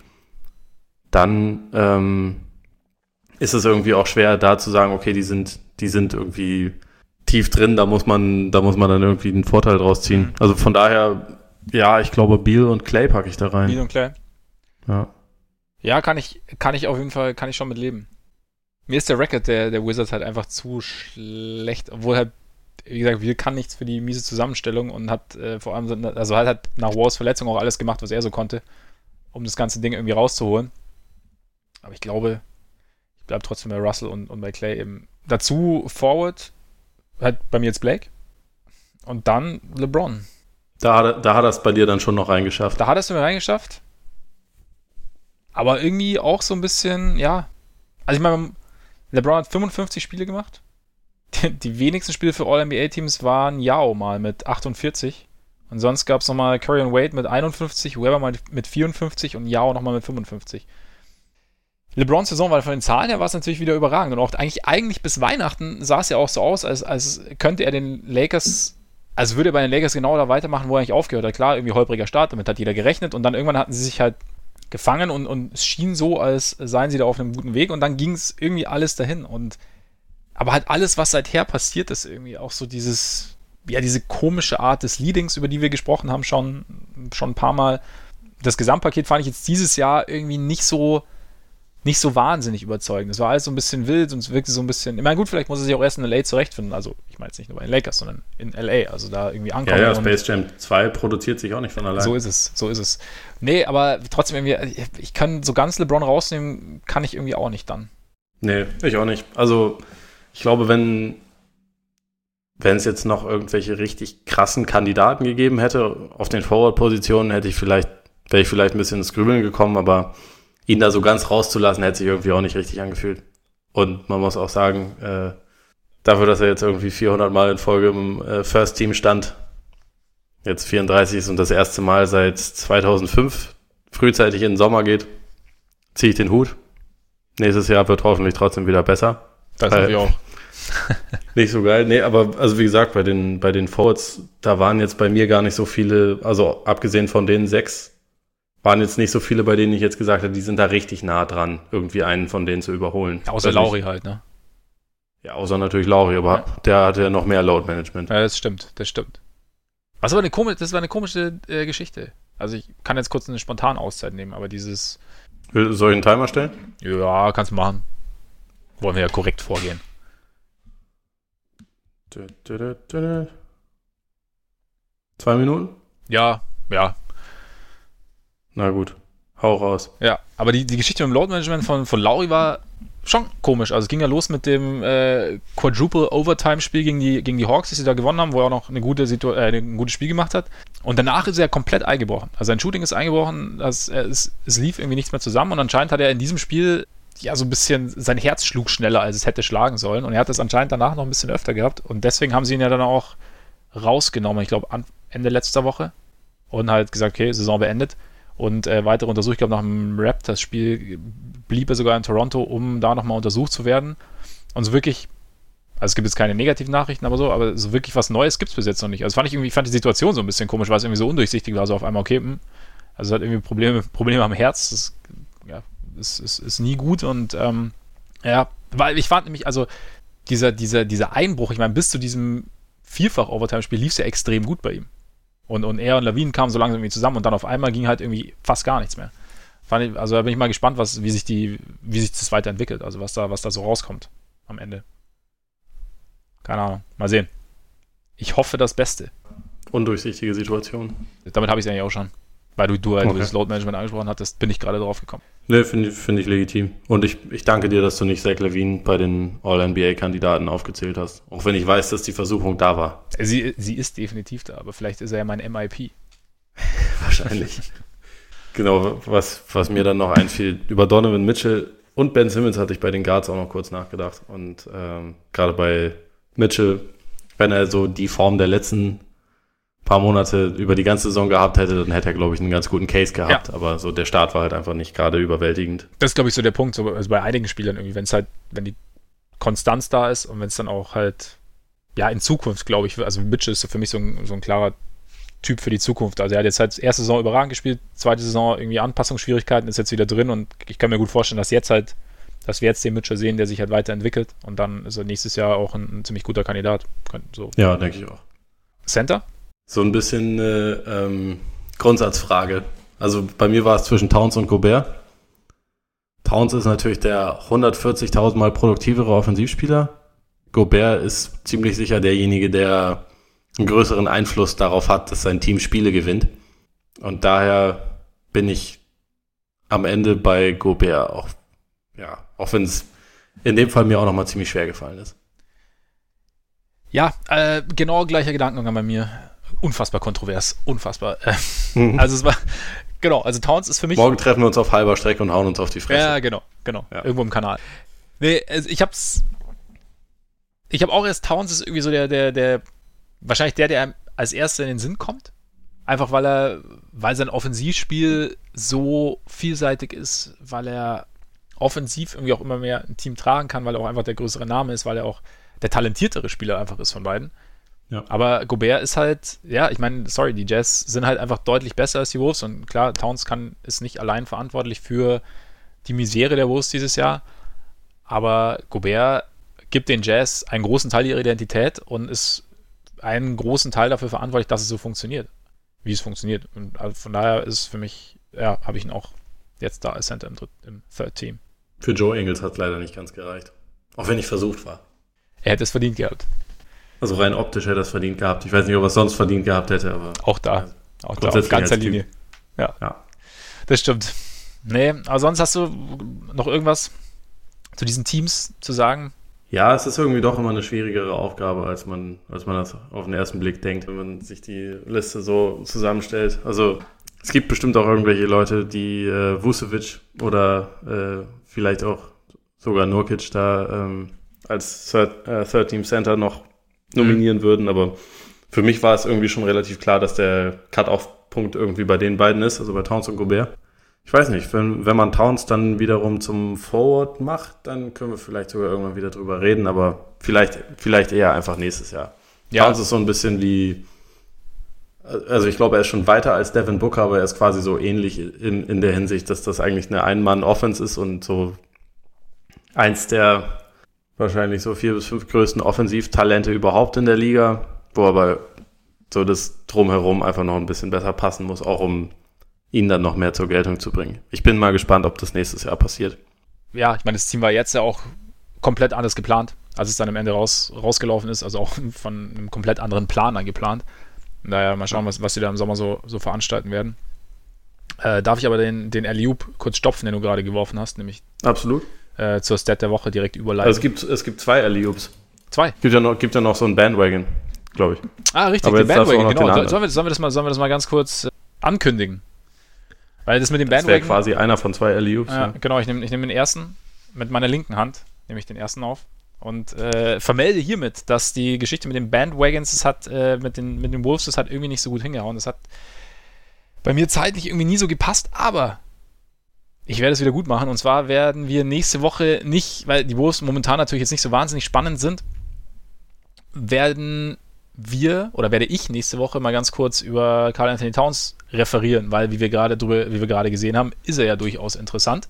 dann ähm, ist es irgendwie auch schwer, da zu sagen, okay, die sind, die sind irgendwie tief drin, da muss man, da muss man dann irgendwie einen Vorteil draus ziehen. Mhm. Also von daher, ja, ich glaube, Beal und Clay packe ich da rein. Beal und Clay. Ja. Ja, kann ich, kann ich auf jeden Fall, kann ich schon mit leben. Mir ist der Record der, der Wizards halt einfach zu schlecht, obwohl halt, wie gesagt, Will kann nichts für die miese Zusammenstellung und hat äh, vor allem, also halt, hat nach Wars Verletzung auch alles gemacht, was er so konnte, um das ganze Ding irgendwie rauszuholen. Aber ich glaube, ich bleibe trotzdem bei Russell und, und bei Clay eben. Dazu Forward, halt bei mir jetzt Blake. Und dann LeBron. Da, hat, da hat er es bei dir dann schon noch reingeschafft. Da hat er es mir reingeschafft. Aber irgendwie auch so ein bisschen, ja. Also ich meine, LeBron hat 55 Spiele gemacht. Die, die wenigsten Spiele für All-NBA-Teams waren Yao mal mit 48. Und sonst gab es nochmal Curry und Wade mit 51, Weber mal mit 54 und Yao nochmal mit 55. LeBrons Saison war von den Zahlen her war es natürlich wieder überragend. Und auch eigentlich, eigentlich bis Weihnachten sah es ja auch so aus, als, als könnte er den Lakers, also würde er bei den Lakers genau da weitermachen, wo er eigentlich aufgehört hat. Klar, irgendwie holpriger Start, damit hat jeder gerechnet. Und dann irgendwann hatten sie sich halt gefangen und, und es schien so, als seien sie da auf einem guten Weg. Und dann ging es irgendwie alles dahin. Und aber halt alles, was seither passiert ist, irgendwie auch so dieses, ja, diese komische Art des Leadings, über die wir gesprochen haben, schon, schon ein paar Mal. Das Gesamtpaket fand ich jetzt dieses Jahr irgendwie nicht so nicht so wahnsinnig überzeugend. Es war alles so ein bisschen wild und es wirkte so ein bisschen. Ich meine, gut, vielleicht muss er sich auch erst in LA zurechtfinden. Also, ich meine jetzt nicht nur bei den Lakers, sondern in LA. Also da irgendwie ankommen. Ja, ja, Space Jam 2 produziert sich auch nicht von allein. So ist es, so ist es. Nee, aber trotzdem irgendwie, ich kann so ganz LeBron rausnehmen, kann ich irgendwie auch nicht dann. Nee, ich auch nicht. Also, ich glaube, wenn. Wenn es jetzt noch irgendwelche richtig krassen Kandidaten gegeben hätte auf den Forward-Positionen, hätte ich vielleicht, wäre ich vielleicht ein bisschen ins Grübeln gekommen, aber ihn da so ganz rauszulassen, hätte sich irgendwie auch nicht richtig angefühlt. Und man muss auch sagen, äh, dafür, dass er jetzt irgendwie 400 Mal in Folge im äh, First Team stand, jetzt 34 ist und das erste Mal seit 2005 frühzeitig in den Sommer geht, ziehe ich den Hut. Nächstes Jahr wird hoffentlich trotzdem wieder besser. Das hoffe ich auch. [LAUGHS] [LAUGHS] nicht so geil. Nee, aber also wie gesagt, bei den, bei den Forwards, da waren jetzt bei mir gar nicht so viele, also abgesehen von den sechs, waren jetzt nicht so viele, bei denen ich jetzt gesagt habe, die sind da richtig nah dran, irgendwie einen von denen zu überholen. Ja, außer Lauri halt, ne? Ja, außer natürlich Lauri, aber ja. der hatte ja noch mehr Load Management. Ja, das stimmt, das stimmt. Was aber eine komische, das war eine komische äh, Geschichte. Also ich kann jetzt kurz eine spontane Auszeit nehmen, aber dieses. Soll ich einen Timer stellen? Ja, kannst du machen. Wollen wir ja korrekt vorgehen. Zwei Minuten? Ja, ja, na gut, hau raus. Ja, aber die, die Geschichte mit dem Load Management von, von Lauri war schon komisch. Also es ging ja los mit dem äh, Quadruple Overtime Spiel gegen die, gegen die Hawks, das sie da gewonnen haben, wo er auch noch eine gute Situ äh, ein gutes Spiel gemacht hat. Und danach ist er komplett eingebrochen. Also sein Shooting ist eingebrochen, das, äh, es, es lief irgendwie nichts mehr zusammen und anscheinend hat er in diesem Spiel ja so ein bisschen, sein Herz schlug schneller, als es hätte schlagen sollen. Und er hat das anscheinend danach noch ein bisschen öfter gehabt. Und deswegen haben sie ihn ja dann auch rausgenommen, ich glaube Ende letzter Woche. Und halt gesagt, okay, Saison beendet. Und äh, weitere Untersuchungen, ich glaube, nach dem Raptors-Spiel blieb er sogar in Toronto, um da nochmal untersucht zu werden. Und so wirklich, also es gibt jetzt keine negativen Nachrichten, aber so, aber so wirklich was Neues gibt es bis jetzt noch nicht. Also fand ich irgendwie, ich fand die Situation so ein bisschen komisch, weil es irgendwie so undurchsichtig war, so auf einmal, okay, hm, also hat irgendwie Probleme, Probleme am Herz, das ja, ist, ist, ist nie gut und ähm, ja, weil ich fand nämlich, also dieser, dieser, dieser Einbruch, ich meine, bis zu diesem Vierfach-Overtime-Spiel lief es ja extrem gut bei ihm. Und, und er und Lawine kamen so langsam irgendwie zusammen und dann auf einmal ging halt irgendwie fast gar nichts mehr. Ich, also da bin ich mal gespannt, was, wie sich die, wie sich das weiterentwickelt, also was da, was da so rauskommt am Ende. Keine Ahnung. Mal sehen. Ich hoffe das Beste. Undurchsichtige Situation. Damit habe ich es eigentlich auch schon. Weil du, du halt okay. das Load Management angesprochen hattest, bin ich gerade drauf gekommen. Ne, finde find ich legitim. Und ich, ich danke dir, dass du nicht Zach Levine bei den All-NBA-Kandidaten aufgezählt hast. Auch wenn ich weiß, dass die Versuchung da war. Sie, sie ist definitiv da, aber vielleicht ist er ja mein MIP. [LAUGHS] Wahrscheinlich. genau, was, was mir dann noch einfiel, über Donovan Mitchell und Ben Simmons hatte ich bei den Guards auch noch kurz nachgedacht. Und ähm, gerade bei Mitchell, wenn er so die Form der letzten paar Monate über die ganze Saison gehabt hätte, dann hätte er, glaube ich, einen ganz guten Case gehabt. Ja. Aber so der Start war halt einfach nicht gerade überwältigend. Das ist, glaube ich, so der Punkt. So, also bei einigen Spielern irgendwie, wenn es halt, wenn die Konstanz da ist und wenn es dann auch halt ja, in Zukunft, glaube ich, also Mitchell ist für mich so ein, so ein klarer Typ für die Zukunft. Also er hat jetzt halt erste Saison überragend gespielt, zweite Saison irgendwie Anpassungsschwierigkeiten, ist jetzt wieder drin und ich kann mir gut vorstellen, dass jetzt halt, dass wir jetzt den Mitchell sehen, der sich halt weiterentwickelt und dann ist er nächstes Jahr auch ein, ein ziemlich guter Kandidat. So. Ja, denke ich auch. Center? So ein bisschen eine ähm, Grundsatzfrage. Also bei mir war es zwischen Towns und Gobert. Towns ist natürlich der 140.000 mal produktivere Offensivspieler. Gobert ist ziemlich sicher derjenige, der einen größeren Einfluss darauf hat, dass sein Team Spiele gewinnt. Und daher bin ich am Ende bei Gobert auch, ja, auch wenn es in dem Fall mir auch nochmal ziemlich schwer gefallen ist. Ja, äh, genau gleicher Gedankengang bei mir. Unfassbar kontrovers, unfassbar. [LAUGHS] Mhm. Also es war, genau, also Towns ist für mich. Morgen treffen wir uns auf halber Strecke und hauen uns auf die Fresse. Ja, genau, genau. Ja. Irgendwo im Kanal. Nee, also ich hab's. Ich habe auch erst Towns ist irgendwie so der, der, der wahrscheinlich der, der als erster in den Sinn kommt. Einfach weil er, weil sein Offensivspiel so vielseitig ist, weil er offensiv irgendwie auch immer mehr ein Team tragen kann, weil er auch einfach der größere Name ist, weil er auch der talentiertere Spieler einfach ist von beiden. Ja. Aber Gobert ist halt, ja, ich meine, sorry, die Jazz sind halt einfach deutlich besser als die Wolves und klar, Towns kann, ist nicht allein verantwortlich für die Misere der Wolves dieses Jahr, aber Gobert gibt den Jazz einen großen Teil ihrer Identität und ist einen großen Teil dafür verantwortlich, dass es so funktioniert, wie es funktioniert. Und also von daher ist für mich, ja, habe ich ihn auch jetzt da als Center im, Dritt, im Third Team. Für Joe Ingles hat es leider nicht ganz gereicht. Auch wenn ich versucht war. Er hätte es verdient gehabt. Also rein optisch hätte er es verdient gehabt. Ich weiß nicht, ob er es sonst verdient gehabt hätte, aber. Auch da. Auch da auf ganzer Linie. Ja. ja. Das stimmt. Nee, aber sonst hast du noch irgendwas zu diesen Teams zu sagen? Ja, es ist irgendwie doch immer eine schwierigere Aufgabe, als man, als man das auf den ersten Blick denkt, wenn man sich die Liste so zusammenstellt. Also es gibt bestimmt auch irgendwelche Leute, die äh, Vucevic oder äh, vielleicht auch sogar Nurkic da ähm, als Third, äh, Third Team Center noch nominieren mhm. würden, aber für mich war es irgendwie schon relativ klar, dass der Cut-Off-Punkt irgendwie bei den beiden ist, also bei Towns und Gobert. Ich weiß nicht, wenn, wenn man Towns dann wiederum zum Forward macht, dann können wir vielleicht sogar irgendwann wieder drüber reden, aber vielleicht, vielleicht eher einfach nächstes Jahr. Ja. Towns ist so ein bisschen wie, also ich glaube, er ist schon weiter als Devin Booker, aber er ist quasi so ähnlich in, in der Hinsicht, dass das eigentlich eine Ein-Mann-Offense ist und so eins der wahrscheinlich so vier bis fünf größten Offensivtalente überhaupt in der Liga, wo aber so das drumherum einfach noch ein bisschen besser passen muss, auch um ihn dann noch mehr zur Geltung zu bringen. Ich bin mal gespannt, ob das nächstes Jahr passiert. Ja, ich meine, das Team war jetzt ja auch komplett anders geplant, als es dann am Ende raus, rausgelaufen ist, also auch [LAUGHS] von einem komplett anderen Plan dann geplant. Daher mal schauen, was, was sie da im Sommer so, so veranstalten werden. Äh, darf ich aber den, den Alley-Oop kurz stopfen, den du gerade geworfen hast, nämlich Absolut äh, zur Stat der Woche direkt überleiten. Also es gibt, es gibt zwei Alley-Oops. Zwei? Gibt ja noch, gibt ja noch so ein Bandwagon, glaube ich. Ah, richtig, Aber den Bandwagon, genau. Sollen wir, sollen, wir das mal, sollen wir das mal ganz kurz äh, ankündigen? Weil das mit dem Bandwagon... Das wäre quasi einer von zwei Alley-Oops. Ja, ja. Genau, ich nehme ich nehm den ersten mit meiner linken Hand, nehme ich den ersten auf und äh, vermelde hiermit, dass die Geschichte mit den Bandwagons, das hat äh, mit, den, mit den Wolves, das hat irgendwie nicht so gut hingehauen. Das hat bei mir zeitlich irgendwie nie so gepasst, aber ich werde es wieder gut machen. Und zwar werden wir nächste Woche nicht, weil die Wolves momentan natürlich jetzt nicht so wahnsinnig spannend sind, werden wir oder werde ich nächste Woche mal ganz kurz über Carl Anthony Towns referieren, weil wie wir gerade drüber, wie wir gerade gesehen haben, ist er ja durchaus interessant.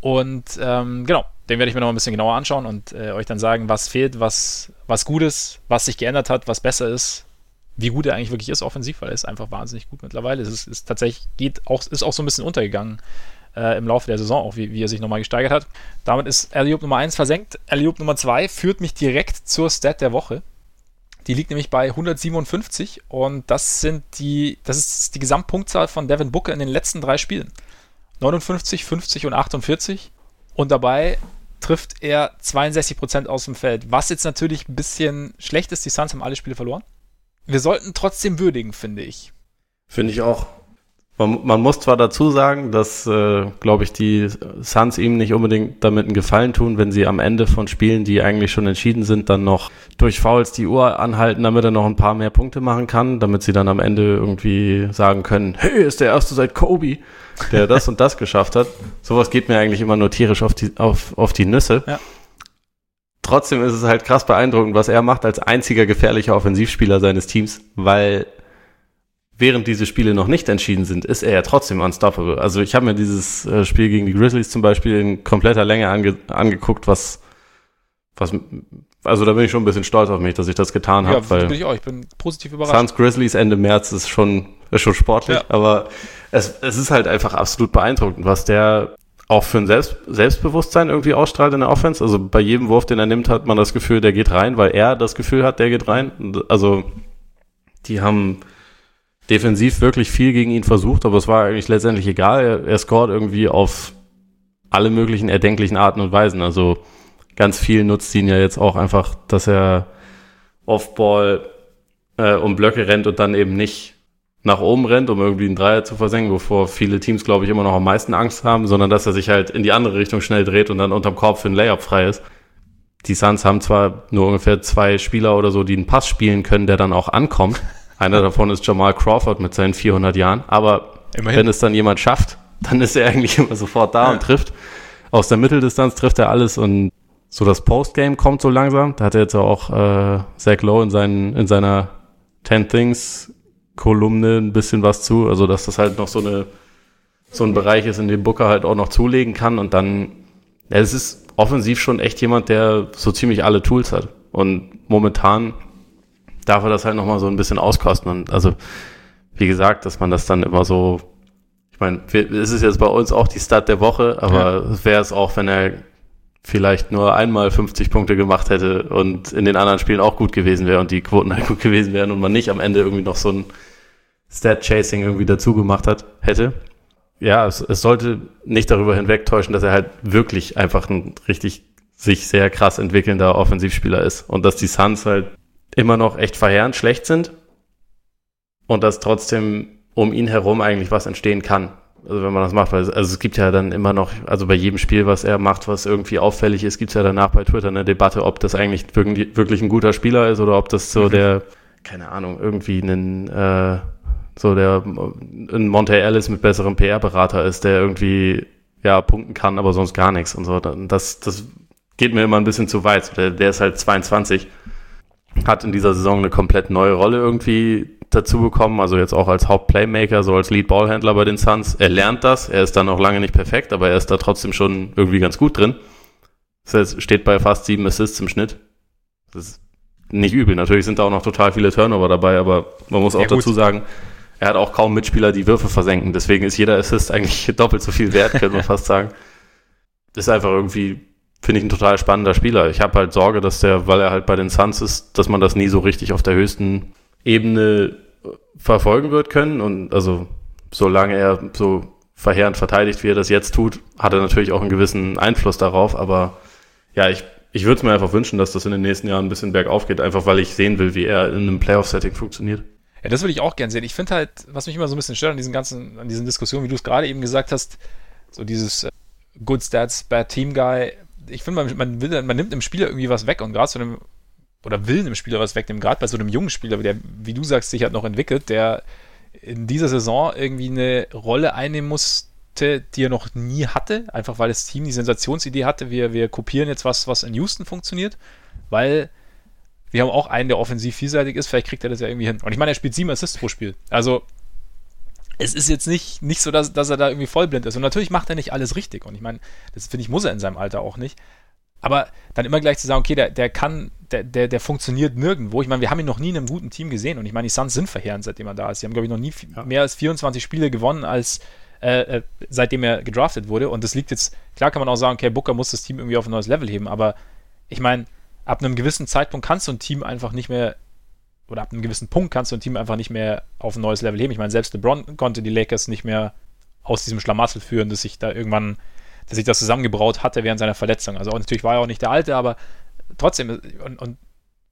Und ähm, genau, den werde ich mir noch ein bisschen genauer anschauen und äh, euch dann sagen, was fehlt, was, was gut ist, was sich geändert hat, was besser ist, wie gut er eigentlich wirklich ist offensiv, weil er ist einfach wahnsinnig gut mittlerweile. Es ist, ist tatsächlich, geht auch, ist auch so ein bisschen untergegangen äh, im Laufe der Saison, auch wie, wie er sich nochmal gesteigert hat. Damit ist Alley-Oop Nummer 1 versenkt. Alley-Oop Nummer 2 führt mich direkt zur Stat der Woche. Die liegt nämlich bei 157 und das sind die, das ist die Gesamtpunktzahl von Devin Booker in den letzten drei Spielen. 59, 50 und 48. Und dabei trifft er 62% aus dem Feld. Was jetzt natürlich ein bisschen schlecht ist, die Suns haben alle Spiele verloren. Wir sollten trotzdem würdigen, finde ich. Finde ich auch. Man, man, muss zwar dazu sagen, dass, äh, glaube ich, die Suns ihm nicht unbedingt damit einen Gefallen tun, wenn sie am Ende von Spielen, die eigentlich schon entschieden sind, dann noch durch Fouls die Uhr anhalten, damit er noch ein paar mehr Punkte machen kann, damit sie dann am Ende irgendwie sagen können, hey, ist der Erste seit Kobe, der das und das geschafft hat. Sowas geht mir eigentlich immer nur tierisch auf die, auf, auf die Nüsse. Ja. trotzdem ist es halt krass beeindruckend, was er macht als einziger gefährlicher Offensivspieler seines Teams, weil während diese Spiele noch nicht entschieden sind, ist er ja trotzdem unstoppable. Also ich habe mir dieses äh, Spiel gegen die Grizzlies zum Beispiel in kompletter Länge ange angeguckt, was, was, also da bin ich schon ein bisschen stolz auf mich, dass ich das getan habe. Ja, weil bin ich auch. Ich bin positiv überrascht. Suns Grizzlies Ende März ist schon, ist schon sportlich, ja. aber es, es ist halt einfach absolut beeindruckend, was der auch für ein Selbst, Selbstbewusstsein irgendwie ausstrahlt in der Offense. Also bei jedem Wurf, den er nimmt, hat man das Gefühl, der geht rein, weil er das Gefühl hat, der geht rein. Also die haben defensiv wirklich viel gegen ihn versucht, aber es war eigentlich letztendlich egal. Er, er scored irgendwie auf alle möglichen erdenklichen Arten und Weisen. Also ganz viel nutzt ihn ja jetzt auch einfach, dass er Offball äh, um Blöcke rennt und dann eben nicht nach oben rennt, um irgendwie einen Dreier zu versenken, wovor viele Teams, glaube ich, immer noch am meisten Angst haben, sondern dass er sich halt in die andere Richtung schnell dreht und dann unterm Korb für ein Layup frei ist. Die Suns haben zwar nur ungefähr zwei Spieler oder so, die einen Pass spielen können, der dann auch ankommt. Einer davon ist Jamal Crawford mit seinen 400 Jahren. Aber Immerhin. wenn es dann jemand schafft, dann ist er eigentlich immer sofort da ja. und trifft. Aus der Mitteldistanz trifft er alles und so das Postgame kommt so langsam. Da hat er jetzt auch äh, Zach Lowe in, seinen, in seiner 10 Things Kolumne ein bisschen was zu. Also dass das halt noch so eine so ein Bereich ist, in dem Booker halt auch noch zulegen kann und dann ja, es ist offensiv schon echt jemand, der so ziemlich alle Tools hat. Und momentan darf er das halt nochmal so ein bisschen auskosten. Und also, wie gesagt, dass man das dann immer so, ich meine, es ist jetzt bei uns auch die Start der Woche, aber ja. wäre es auch, wenn er vielleicht nur einmal 50 Punkte gemacht hätte und in den anderen Spielen auch gut gewesen wäre und die Quoten halt gut gewesen wären und man nicht am Ende irgendwie noch so ein Stat-Chasing irgendwie dazu gemacht hat, hätte. Ja, es, es sollte nicht darüber hinwegtäuschen, dass er halt wirklich einfach ein richtig sich sehr krass entwickelnder Offensivspieler ist und dass die Suns halt immer noch echt verheerend schlecht sind und dass trotzdem um ihn herum eigentlich was entstehen kann. Also wenn man das macht, weil also es gibt ja dann immer noch, also bei jedem Spiel, was er macht, was irgendwie auffällig ist, gibt es ja danach bei Twitter eine Debatte, ob das eigentlich wirklich, wirklich ein guter Spieler ist oder ob das so mhm. der, keine Ahnung, irgendwie ein äh, so der ein Monte Ellis mit besserem PR-Berater ist, der irgendwie ja punkten kann, aber sonst gar nichts und so. Das, das geht mir immer ein bisschen zu weit. Der, der ist halt 22 hat in dieser Saison eine komplett neue Rolle irgendwie dazu bekommen, also jetzt auch als Hauptplaymaker, so als Lead-Ballhändler bei den Suns. Er lernt das, er ist dann noch lange nicht perfekt, aber er ist da trotzdem schon irgendwie ganz gut drin. Das heißt, steht bei fast sieben Assists im Schnitt. Das ist nicht übel. Natürlich sind da auch noch total viele Turnover dabei, aber man muss auch ja, dazu sagen, er hat auch kaum Mitspieler, die Würfe versenken. Deswegen ist jeder Assist eigentlich [LAUGHS] doppelt so viel wert, könnte man fast sagen. Ist einfach irgendwie finde ich ein total spannender Spieler. Ich habe halt Sorge, dass der, weil er halt bei den Suns ist, dass man das nie so richtig auf der höchsten Ebene verfolgen wird können. Und also solange er so verheerend verteidigt, wie er das jetzt tut, hat er natürlich auch einen gewissen Einfluss darauf. Aber ja, ich, ich würde es mir einfach wünschen, dass das in den nächsten Jahren ein bisschen bergauf geht, einfach weil ich sehen will, wie er in einem Playoff-Setting funktioniert. Ja, das würde ich auch gern sehen. Ich finde halt, was mich immer so ein bisschen stört an diesen ganzen, an diesen Diskussionen, wie du es gerade eben gesagt hast, so dieses äh, Good Stats, Bad Team Guy, ich finde, man, man, will, man nimmt dem Spieler irgendwie was weg und gerade so einem, oder will einem Spieler was wegnehmen, gerade bei so einem jungen Spieler, der, wie du sagst, sich halt noch entwickelt, der in dieser Saison irgendwie eine Rolle einnehmen musste, die er noch nie hatte, einfach weil das Team die Sensationsidee hatte, wir, wir kopieren jetzt was, was in Houston funktioniert, weil wir haben auch einen, der offensiv vielseitig ist, vielleicht kriegt er das ja irgendwie hin. Und ich meine, er spielt sieben Assists pro Spiel. Also es ist jetzt nicht, nicht so, dass, dass er da irgendwie vollblind ist. Und natürlich macht er nicht alles richtig. Und ich meine, das finde ich, muss er in seinem Alter auch nicht. Aber dann immer gleich zu sagen, okay, der, der kann, der, der, der funktioniert nirgendwo. Ich meine, wir haben ihn noch nie in einem guten Team gesehen. Und ich meine, die Suns sind verheerend, seitdem er da ist. Sie haben, glaube ich, noch nie ja. mehr als 24 Spiele gewonnen, als äh, äh, seitdem er gedraftet wurde. Und das liegt jetzt, klar kann man auch sagen, okay, Booker muss das Team irgendwie auf ein neues Level heben. Aber ich meine, ab einem gewissen Zeitpunkt kannst du ein Team einfach nicht mehr oder ab einem gewissen Punkt kannst du ein Team einfach nicht mehr auf ein neues Level heben. Ich meine, selbst LeBron konnte die Lakers nicht mehr aus diesem Schlamassel führen, dass sich da irgendwann, dass sich das zusammengebraut hatte während seiner Verletzung. Also auch, natürlich war er auch nicht der Alte, aber trotzdem, und, und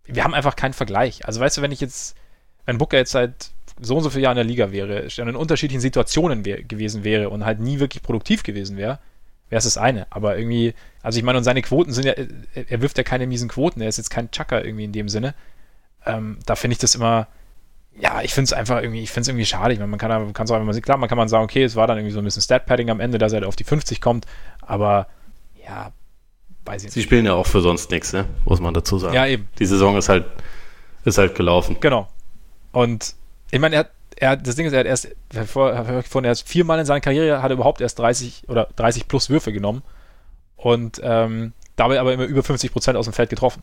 wir haben einfach keinen Vergleich. Also weißt du, wenn ich jetzt, wenn Booker jetzt seit so und so vielen Jahren in der Liga wäre, in unterschiedlichen Situationen wär, gewesen wäre und halt nie wirklich produktiv gewesen wäre, wäre es das eine. Aber irgendwie, also ich meine, und seine Quoten sind ja, er wirft ja keine miesen Quoten, er ist jetzt kein Chucker irgendwie in dem Sinne ähm, da finde ich das immer, ja, ich finde es einfach irgendwie, ich finde es irgendwie schade. Ich meine, man kann man kann es auch immer, klar, man kann man sagen, okay, es war dann irgendwie so ein bisschen Stat-Padding am Ende, dass er auf die 50 kommt, aber ja, weiß ich nicht. Sie spielen ja auch für sonst nichts, ne? muss man dazu sagen. Ja, eben. Die Saison ist halt, ist halt gelaufen. Genau. Und ich meine, er hat, er das Ding ist, er hat erst, vor, er hat viermal in seiner Karriere hat er überhaupt erst 30 oder 30 plus Würfe genommen und ähm, dabei aber immer über 50 Prozent aus dem Feld getroffen.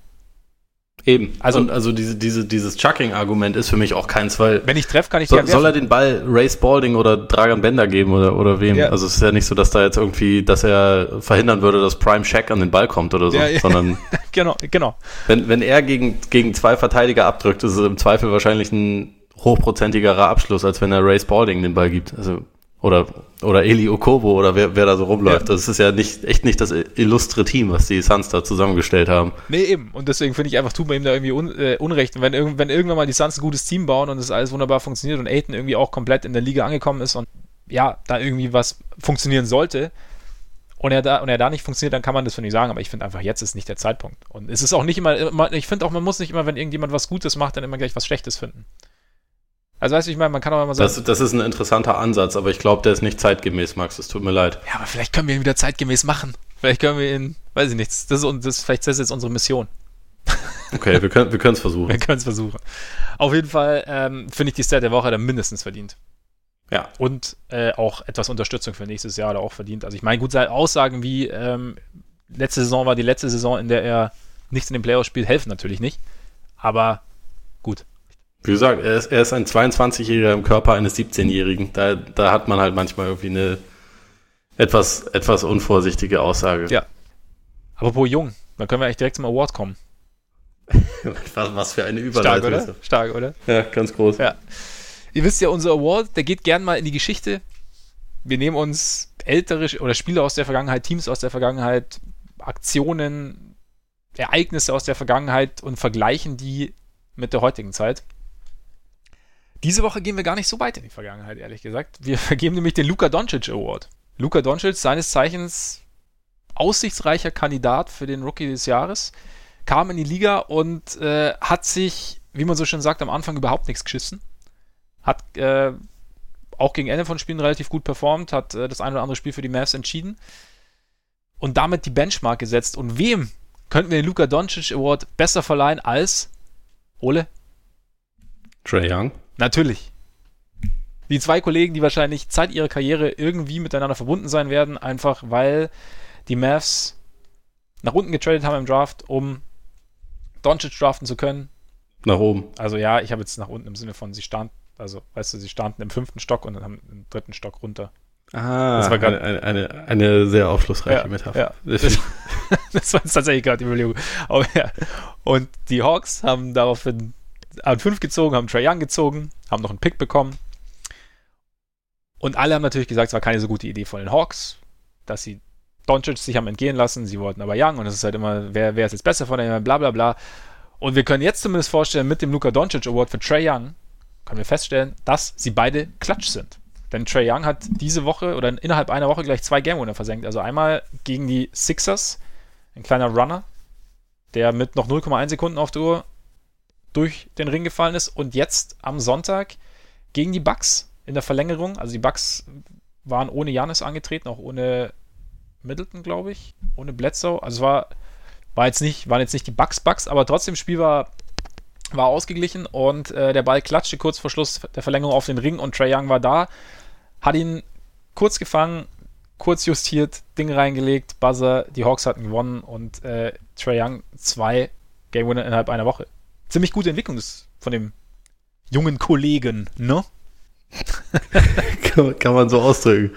Eben. Also, und also diese, diese, dieses Chucking-Argument ist für mich auch keins, weil. Wenn ich treffe, kann ich so, Soll er den Ball Ray Spalding oder Dragan Bender geben oder, oder wem? Ja. Also es ist ja nicht so, dass da jetzt irgendwie, dass er verhindern würde, dass Prime Shack an den Ball kommt oder so, ja, ja. sondern. [LAUGHS] genau, genau. Wenn, wenn er gegen, gegen zwei Verteidiger abdrückt, ist es im Zweifel wahrscheinlich ein hochprozentigerer Abschluss, als wenn er Ray Spalding den Ball gibt. Also oder, oder Eli Okobo oder wer, wer da so rumläuft. Ja. Das ist ja nicht, echt nicht das illustre Team, was die Suns da zusammengestellt haben. Nee, eben. Und deswegen finde ich einfach, tut man ihm da irgendwie un, äh, Unrecht. Und wenn, irg wenn irgendwann mal die Suns ein gutes Team bauen und es alles wunderbar funktioniert und Aiden irgendwie auch komplett in der Liga angekommen ist und ja, da irgendwie was funktionieren sollte und er da, und er da nicht funktioniert, dann kann man das für nicht sagen. Aber ich finde einfach, jetzt ist nicht der Zeitpunkt. Und es ist auch nicht immer, ich finde auch, man muss nicht immer, wenn irgendjemand was Gutes macht, dann immer gleich was Schlechtes finden. Also weißt du, ich meine, man kann auch immer sagen. Das, das ist ein interessanter Ansatz, aber ich glaube, der ist nicht zeitgemäß, Max. Es tut mir leid. Ja, aber vielleicht können wir ihn wieder zeitgemäß machen. Vielleicht können wir ihn, weiß ich nicht, das ist, das, vielleicht ist das jetzt unsere Mission. [LAUGHS] Okay, wir können wir es versuchen. wir können es versuchen. Auf jeden Fall ähm, finde ich die Stat der Woche dann mindestens verdient. Ja. Und äh, auch etwas Unterstützung für nächstes Jahr da auch verdient. Also ich meine, gut, Aussagen wie ähm, letzte Saison war die letzte Saison, in der er nichts in den Playoffs spielt, helfen natürlich nicht. Aber gut, wie gesagt, er ist, er ist ein 22-Jähriger im Körper eines 17-Jährigen. Da, da hat man halt manchmal irgendwie eine etwas, etwas unvorsichtige Aussage. Ja. Apropos jung, dann können wir eigentlich direkt zum Award kommen. [LAUGHS] was, für eine Überleitung. Stark, oder? Stark, oder? Ja, ganz groß. Ja. Ihr wisst ja, unser Award, der geht gern mal in die Geschichte. Wir nehmen uns ältere oder Spiele aus der Vergangenheit, Teams aus der Vergangenheit, Aktionen, Ereignisse aus der Vergangenheit und vergleichen die mit der heutigen Zeit. Diese Woche gehen wir gar nicht so weit in die Vergangenheit, ehrlich gesagt. Wir [LAUGHS] vergeben nämlich den Luka Doncic Award. Luka Doncic, seines Zeichens aussichtsreicher Kandidat für den Rookie des Jahres, kam in die Liga und äh, hat sich, wie man so schön sagt, am Anfang überhaupt nichts geschissen. Hat äh, auch gegen Ende von Spielen relativ gut performt, hat äh, das ein oder andere Spiel für die Mavs entschieden und damit die Benchmark gesetzt. Und wem könnten wir den Luka Doncic Award besser verleihen als Ole? Trey Young. Natürlich. Die zwei Kollegen, die wahrscheinlich Zeit ihrer Karriere irgendwie miteinander verbunden sein werden, einfach weil die Mavs nach unten getradet haben im Draft, um Doncic draften zu können. Nach oben. Also ja, ich habe jetzt nach unten im Sinne von, sie standen, also weißt du, sie standen im fünften Stock und dann haben im dritten Stock runter. Ah, das war grad, eine, eine, eine sehr aufschlussreiche ja, Metapher. Ja. [LAUGHS] Das, das war jetzt tatsächlich gerade die Überlegung. Aber ja. Und die Hawks haben daraufhin an 5 gezogen, haben Trae Young gezogen, haben noch einen Pick bekommen. Und alle haben natürlich gesagt, es war keine so gute Idee von den Hawks, dass sie Doncic sich haben entgehen lassen. Sie wollten aber Young und es ist halt immer, wer, wer ist jetzt besser von denen, bla bla bla. Und wir können jetzt zumindest vorstellen, mit dem Luka Doncic Award für Trae Young, können wir feststellen, dass sie beide Klatsch sind. Denn Trae Young hat diese Woche oder innerhalb einer Woche gleich zwei Game Winner versenkt. Also einmal gegen die Sixers, ein kleiner Runner, der mit noch 0,1 Sekunden auf der Uhr durch den Ring gefallen ist und jetzt am Sonntag gegen die Bucks in der Verlängerung. Also die Bucks waren ohne Janis angetreten, auch ohne Middleton, glaube ich, ohne Bledsoe. Also war, war jetzt nicht, waren jetzt nicht die Bucks Bucks, aber trotzdem Spiel war, war ausgeglichen und äh, der Ball klatschte kurz vor Schluss der Verlängerung auf den Ring und Trey Young war da, hat ihn kurz gefangen, kurz justiert, Ding reingelegt, Buzzer, die Hawks hatten gewonnen und äh, Trey Young zwei Game Winner innerhalb einer Woche ziemlich gute Entwicklung von dem jungen Kollegen, ne? kann, man so ausdrücken.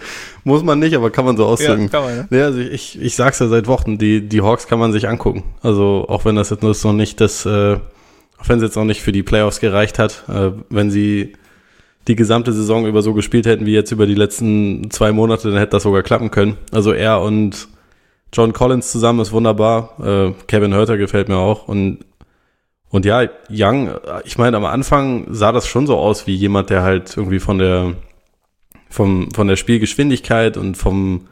Muss man nicht, aber kann man so ausdrücken. Ja, kann man, ne? ja also ich, ich sag's ja seit Wochen, die, die Hawks kann man sich angucken. Also auch wenn das jetzt noch nicht das, äh, auch wenn es jetzt noch nicht für die Playoffs gereicht hat, äh, wenn sie die gesamte Saison über so gespielt hätten wie jetzt über die letzten zwei Monate, dann hätte das sogar klappen können. Also er und John Collins zusammen ist wunderbar. Äh, Kevin Hurter gefällt mir auch und und ja, Young, ich meine, am Anfang sah das schon so aus wie jemand, der halt irgendwie von der, vom, von der Spielgeschwindigkeit und vom,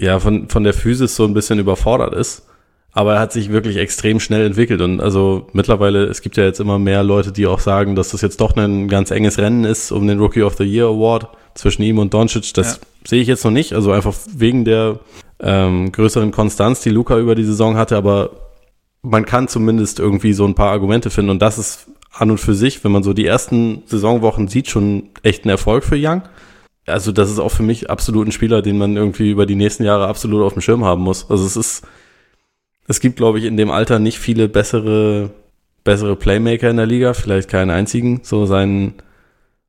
ja, von, von der Physis so ein bisschen überfordert ist. Aber er hat sich wirklich extrem schnell entwickelt. Und also mittlerweile, es gibt ja jetzt immer mehr Leute, die auch sagen, dass das jetzt doch ein ganz enges Rennen ist um den Rookie of the Year Award zwischen ihm und Doncic. Das ja. sehe ich jetzt noch nicht. Also einfach wegen der ähm, größeren Konstanz, die Luca über die Saison hatte, aber man kann zumindest irgendwie so ein paar Argumente finden und das ist an und für sich, wenn man so die ersten Saisonwochen sieht, schon echt ein Erfolg für Young. Also das ist auch für mich absolut ein Spieler, den man irgendwie über die nächsten Jahre absolut auf dem Schirm haben muss. Also es ist, es gibt, glaube ich, in dem Alter nicht viele bessere, bessere Playmaker in der Liga, vielleicht keinen einzigen. So sein,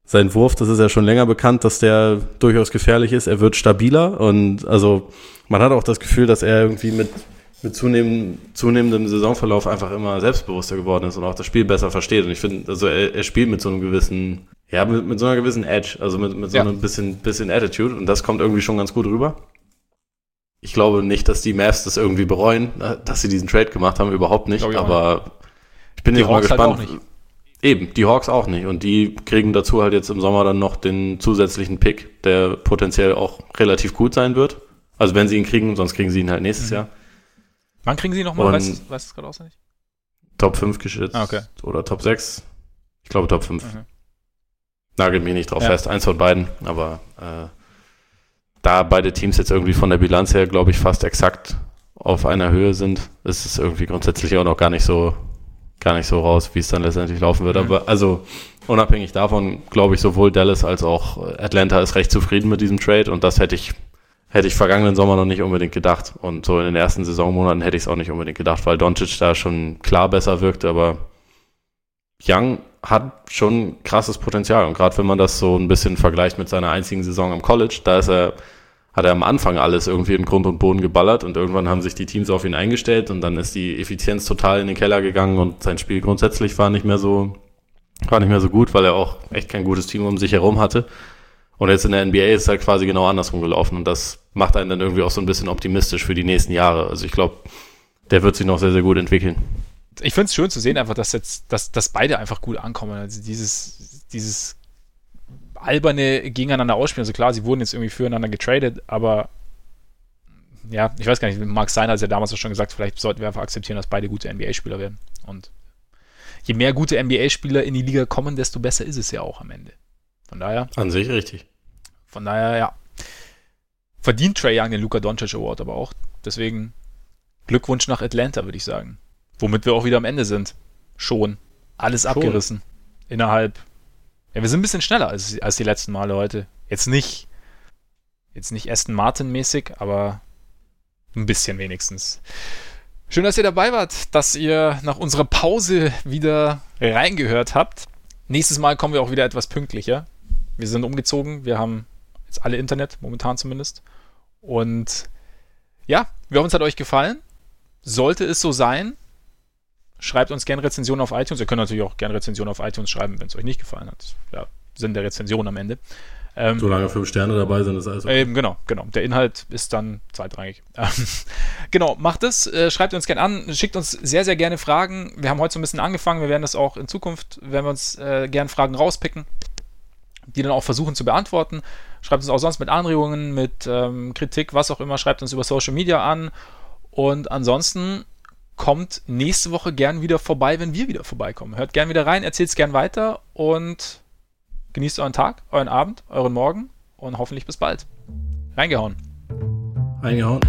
sein Wurf, das ist ja schon länger bekannt, dass der durchaus gefährlich ist. Er wird stabiler und also man hat auch das Gefühl, dass er irgendwie mit mit zunehmend, zunehmendem Saisonverlauf einfach immer selbstbewusster geworden ist und auch das Spiel besser versteht. Und ich finde, also er, er, spielt mit so einem gewissen, ja, mit, mit so einer gewissen Edge, also mit, mit so ja. einem bisschen, bisschen Attitude und das kommt irgendwie schon ganz gut rüber. Ich glaube nicht, dass die Mavs das irgendwie bereuen, dass sie diesen Trade gemacht haben, überhaupt nicht, ich aber nicht. ich bin die jetzt Hawks mal halt gespannt. Halt Eben, die Hawks auch nicht. Und die kriegen dazu halt jetzt im Sommer dann noch den zusätzlichen Pick, der potenziell auch relativ gut sein wird. Also wenn sie ihn kriegen, sonst kriegen sie ihn halt nächstes mhm. Jahr. Wann kriegen sie nochmal? Weißt du es gerade auswendig? Top 5 geschützt. Ah, okay. Oder Top 6. Ich glaube Top 5. Mhm. Nagelt mich nicht drauf ja. fest. Eins von beiden. Aber äh, da beide Teams jetzt irgendwie von der Bilanz her, glaube ich, fast exakt auf einer Höhe sind, ist es irgendwie grundsätzlich auch noch gar nicht so, gar nicht so raus, wie es dann letztendlich laufen wird. Mhm. Aber also unabhängig davon, glaube ich, sowohl Dallas als auch Atlanta ist recht zufrieden mit diesem Trade und das hätte ich hätte ich vergangenen Sommer noch nicht unbedingt gedacht. Und so in den ersten Saisonmonaten hätte ich es auch nicht unbedingt gedacht, weil Doncic da schon klar besser wirkte, aber Young hat schon krasses Potenzial. Und gerade wenn man das so ein bisschen vergleicht mit seiner einzigen Saison am College, da ist er, hat er am Anfang alles irgendwie in Grund und Boden geballert und irgendwann haben sich die Teams auf ihn eingestellt und dann ist die Effizienz total in den Keller gegangen und sein Spiel grundsätzlich war nicht mehr so, war nicht mehr so gut, weil er auch echt kein gutes Team um sich herum hatte. Und jetzt in der NBA ist es halt quasi genau andersrum gelaufen und das macht einen dann irgendwie auch so ein bisschen optimistisch für die nächsten Jahre. Also ich glaube, der wird sich noch sehr, sehr gut entwickeln. Ich finde es schön zu sehen, einfach, dass jetzt, dass, dass beide einfach gut ankommen. Also dieses, dieses alberne gegeneinander ausspielen. Also klar, sie wurden jetzt irgendwie füreinander getradet, aber ja, ich weiß gar nicht, Mark Steiner hat ja damals auch schon gesagt, vielleicht sollten wir einfach akzeptieren, dass beide gute NBA-Spieler werden. Und je mehr gute NBA-Spieler in die Liga kommen, desto besser ist es ja auch am Ende. Von daher. An sich richtig. Von daher, ja. Verdient Trey Young den Luka Doncic Award aber auch. Deswegen Glückwunsch nach Atlanta, würde ich sagen. Womit wir auch wieder am Ende sind. Schon. Alles Schon. abgerissen. Innerhalb. Ja, wir sind ein bisschen schneller als, als die letzten Male heute. Jetzt nicht. Jetzt nicht Aston Martin mäßig, aber ein bisschen wenigstens. Schön, dass ihr dabei wart, dass ihr nach unserer Pause wieder reingehört habt. Nächstes Mal kommen wir auch wieder etwas pünktlicher. Wir sind umgezogen, wir haben jetzt alle Internet, momentan zumindest. Und ja, wir hoffen, es hat euch gefallen. Sollte es so sein, schreibt uns gerne Rezensionen auf iTunes. Ihr könnt natürlich auch gerne Rezensionen auf iTunes schreiben, wenn es euch nicht gefallen hat. Ja, Sinn der Rezension am Ende. Ähm, Solange fünf Sterne dabei sind, ist alles okay. Eben, genau, genau. Der Inhalt ist dann zweitrangig. [LAUGHS] genau, macht es, äh, schreibt uns gerne an, schickt uns sehr, sehr gerne Fragen. Wir haben heute so ein bisschen angefangen, wir werden das auch in Zukunft, werden wir uns äh, gerne Fragen rauspicken, die dann auch versuchen zu beantworten. Schreibt uns auch sonst mit Anregungen, mit ähm, Kritik, was auch immer, schreibt uns über Social Media an. Und ansonsten kommt nächste Woche gern wieder vorbei, wenn wir wieder vorbeikommen. Hört gern wieder rein, erzählt es gern weiter und Genießt euren Tag, euren Abend, euren Morgen und hoffentlich bis bald. Reingehauen. Reingehauen.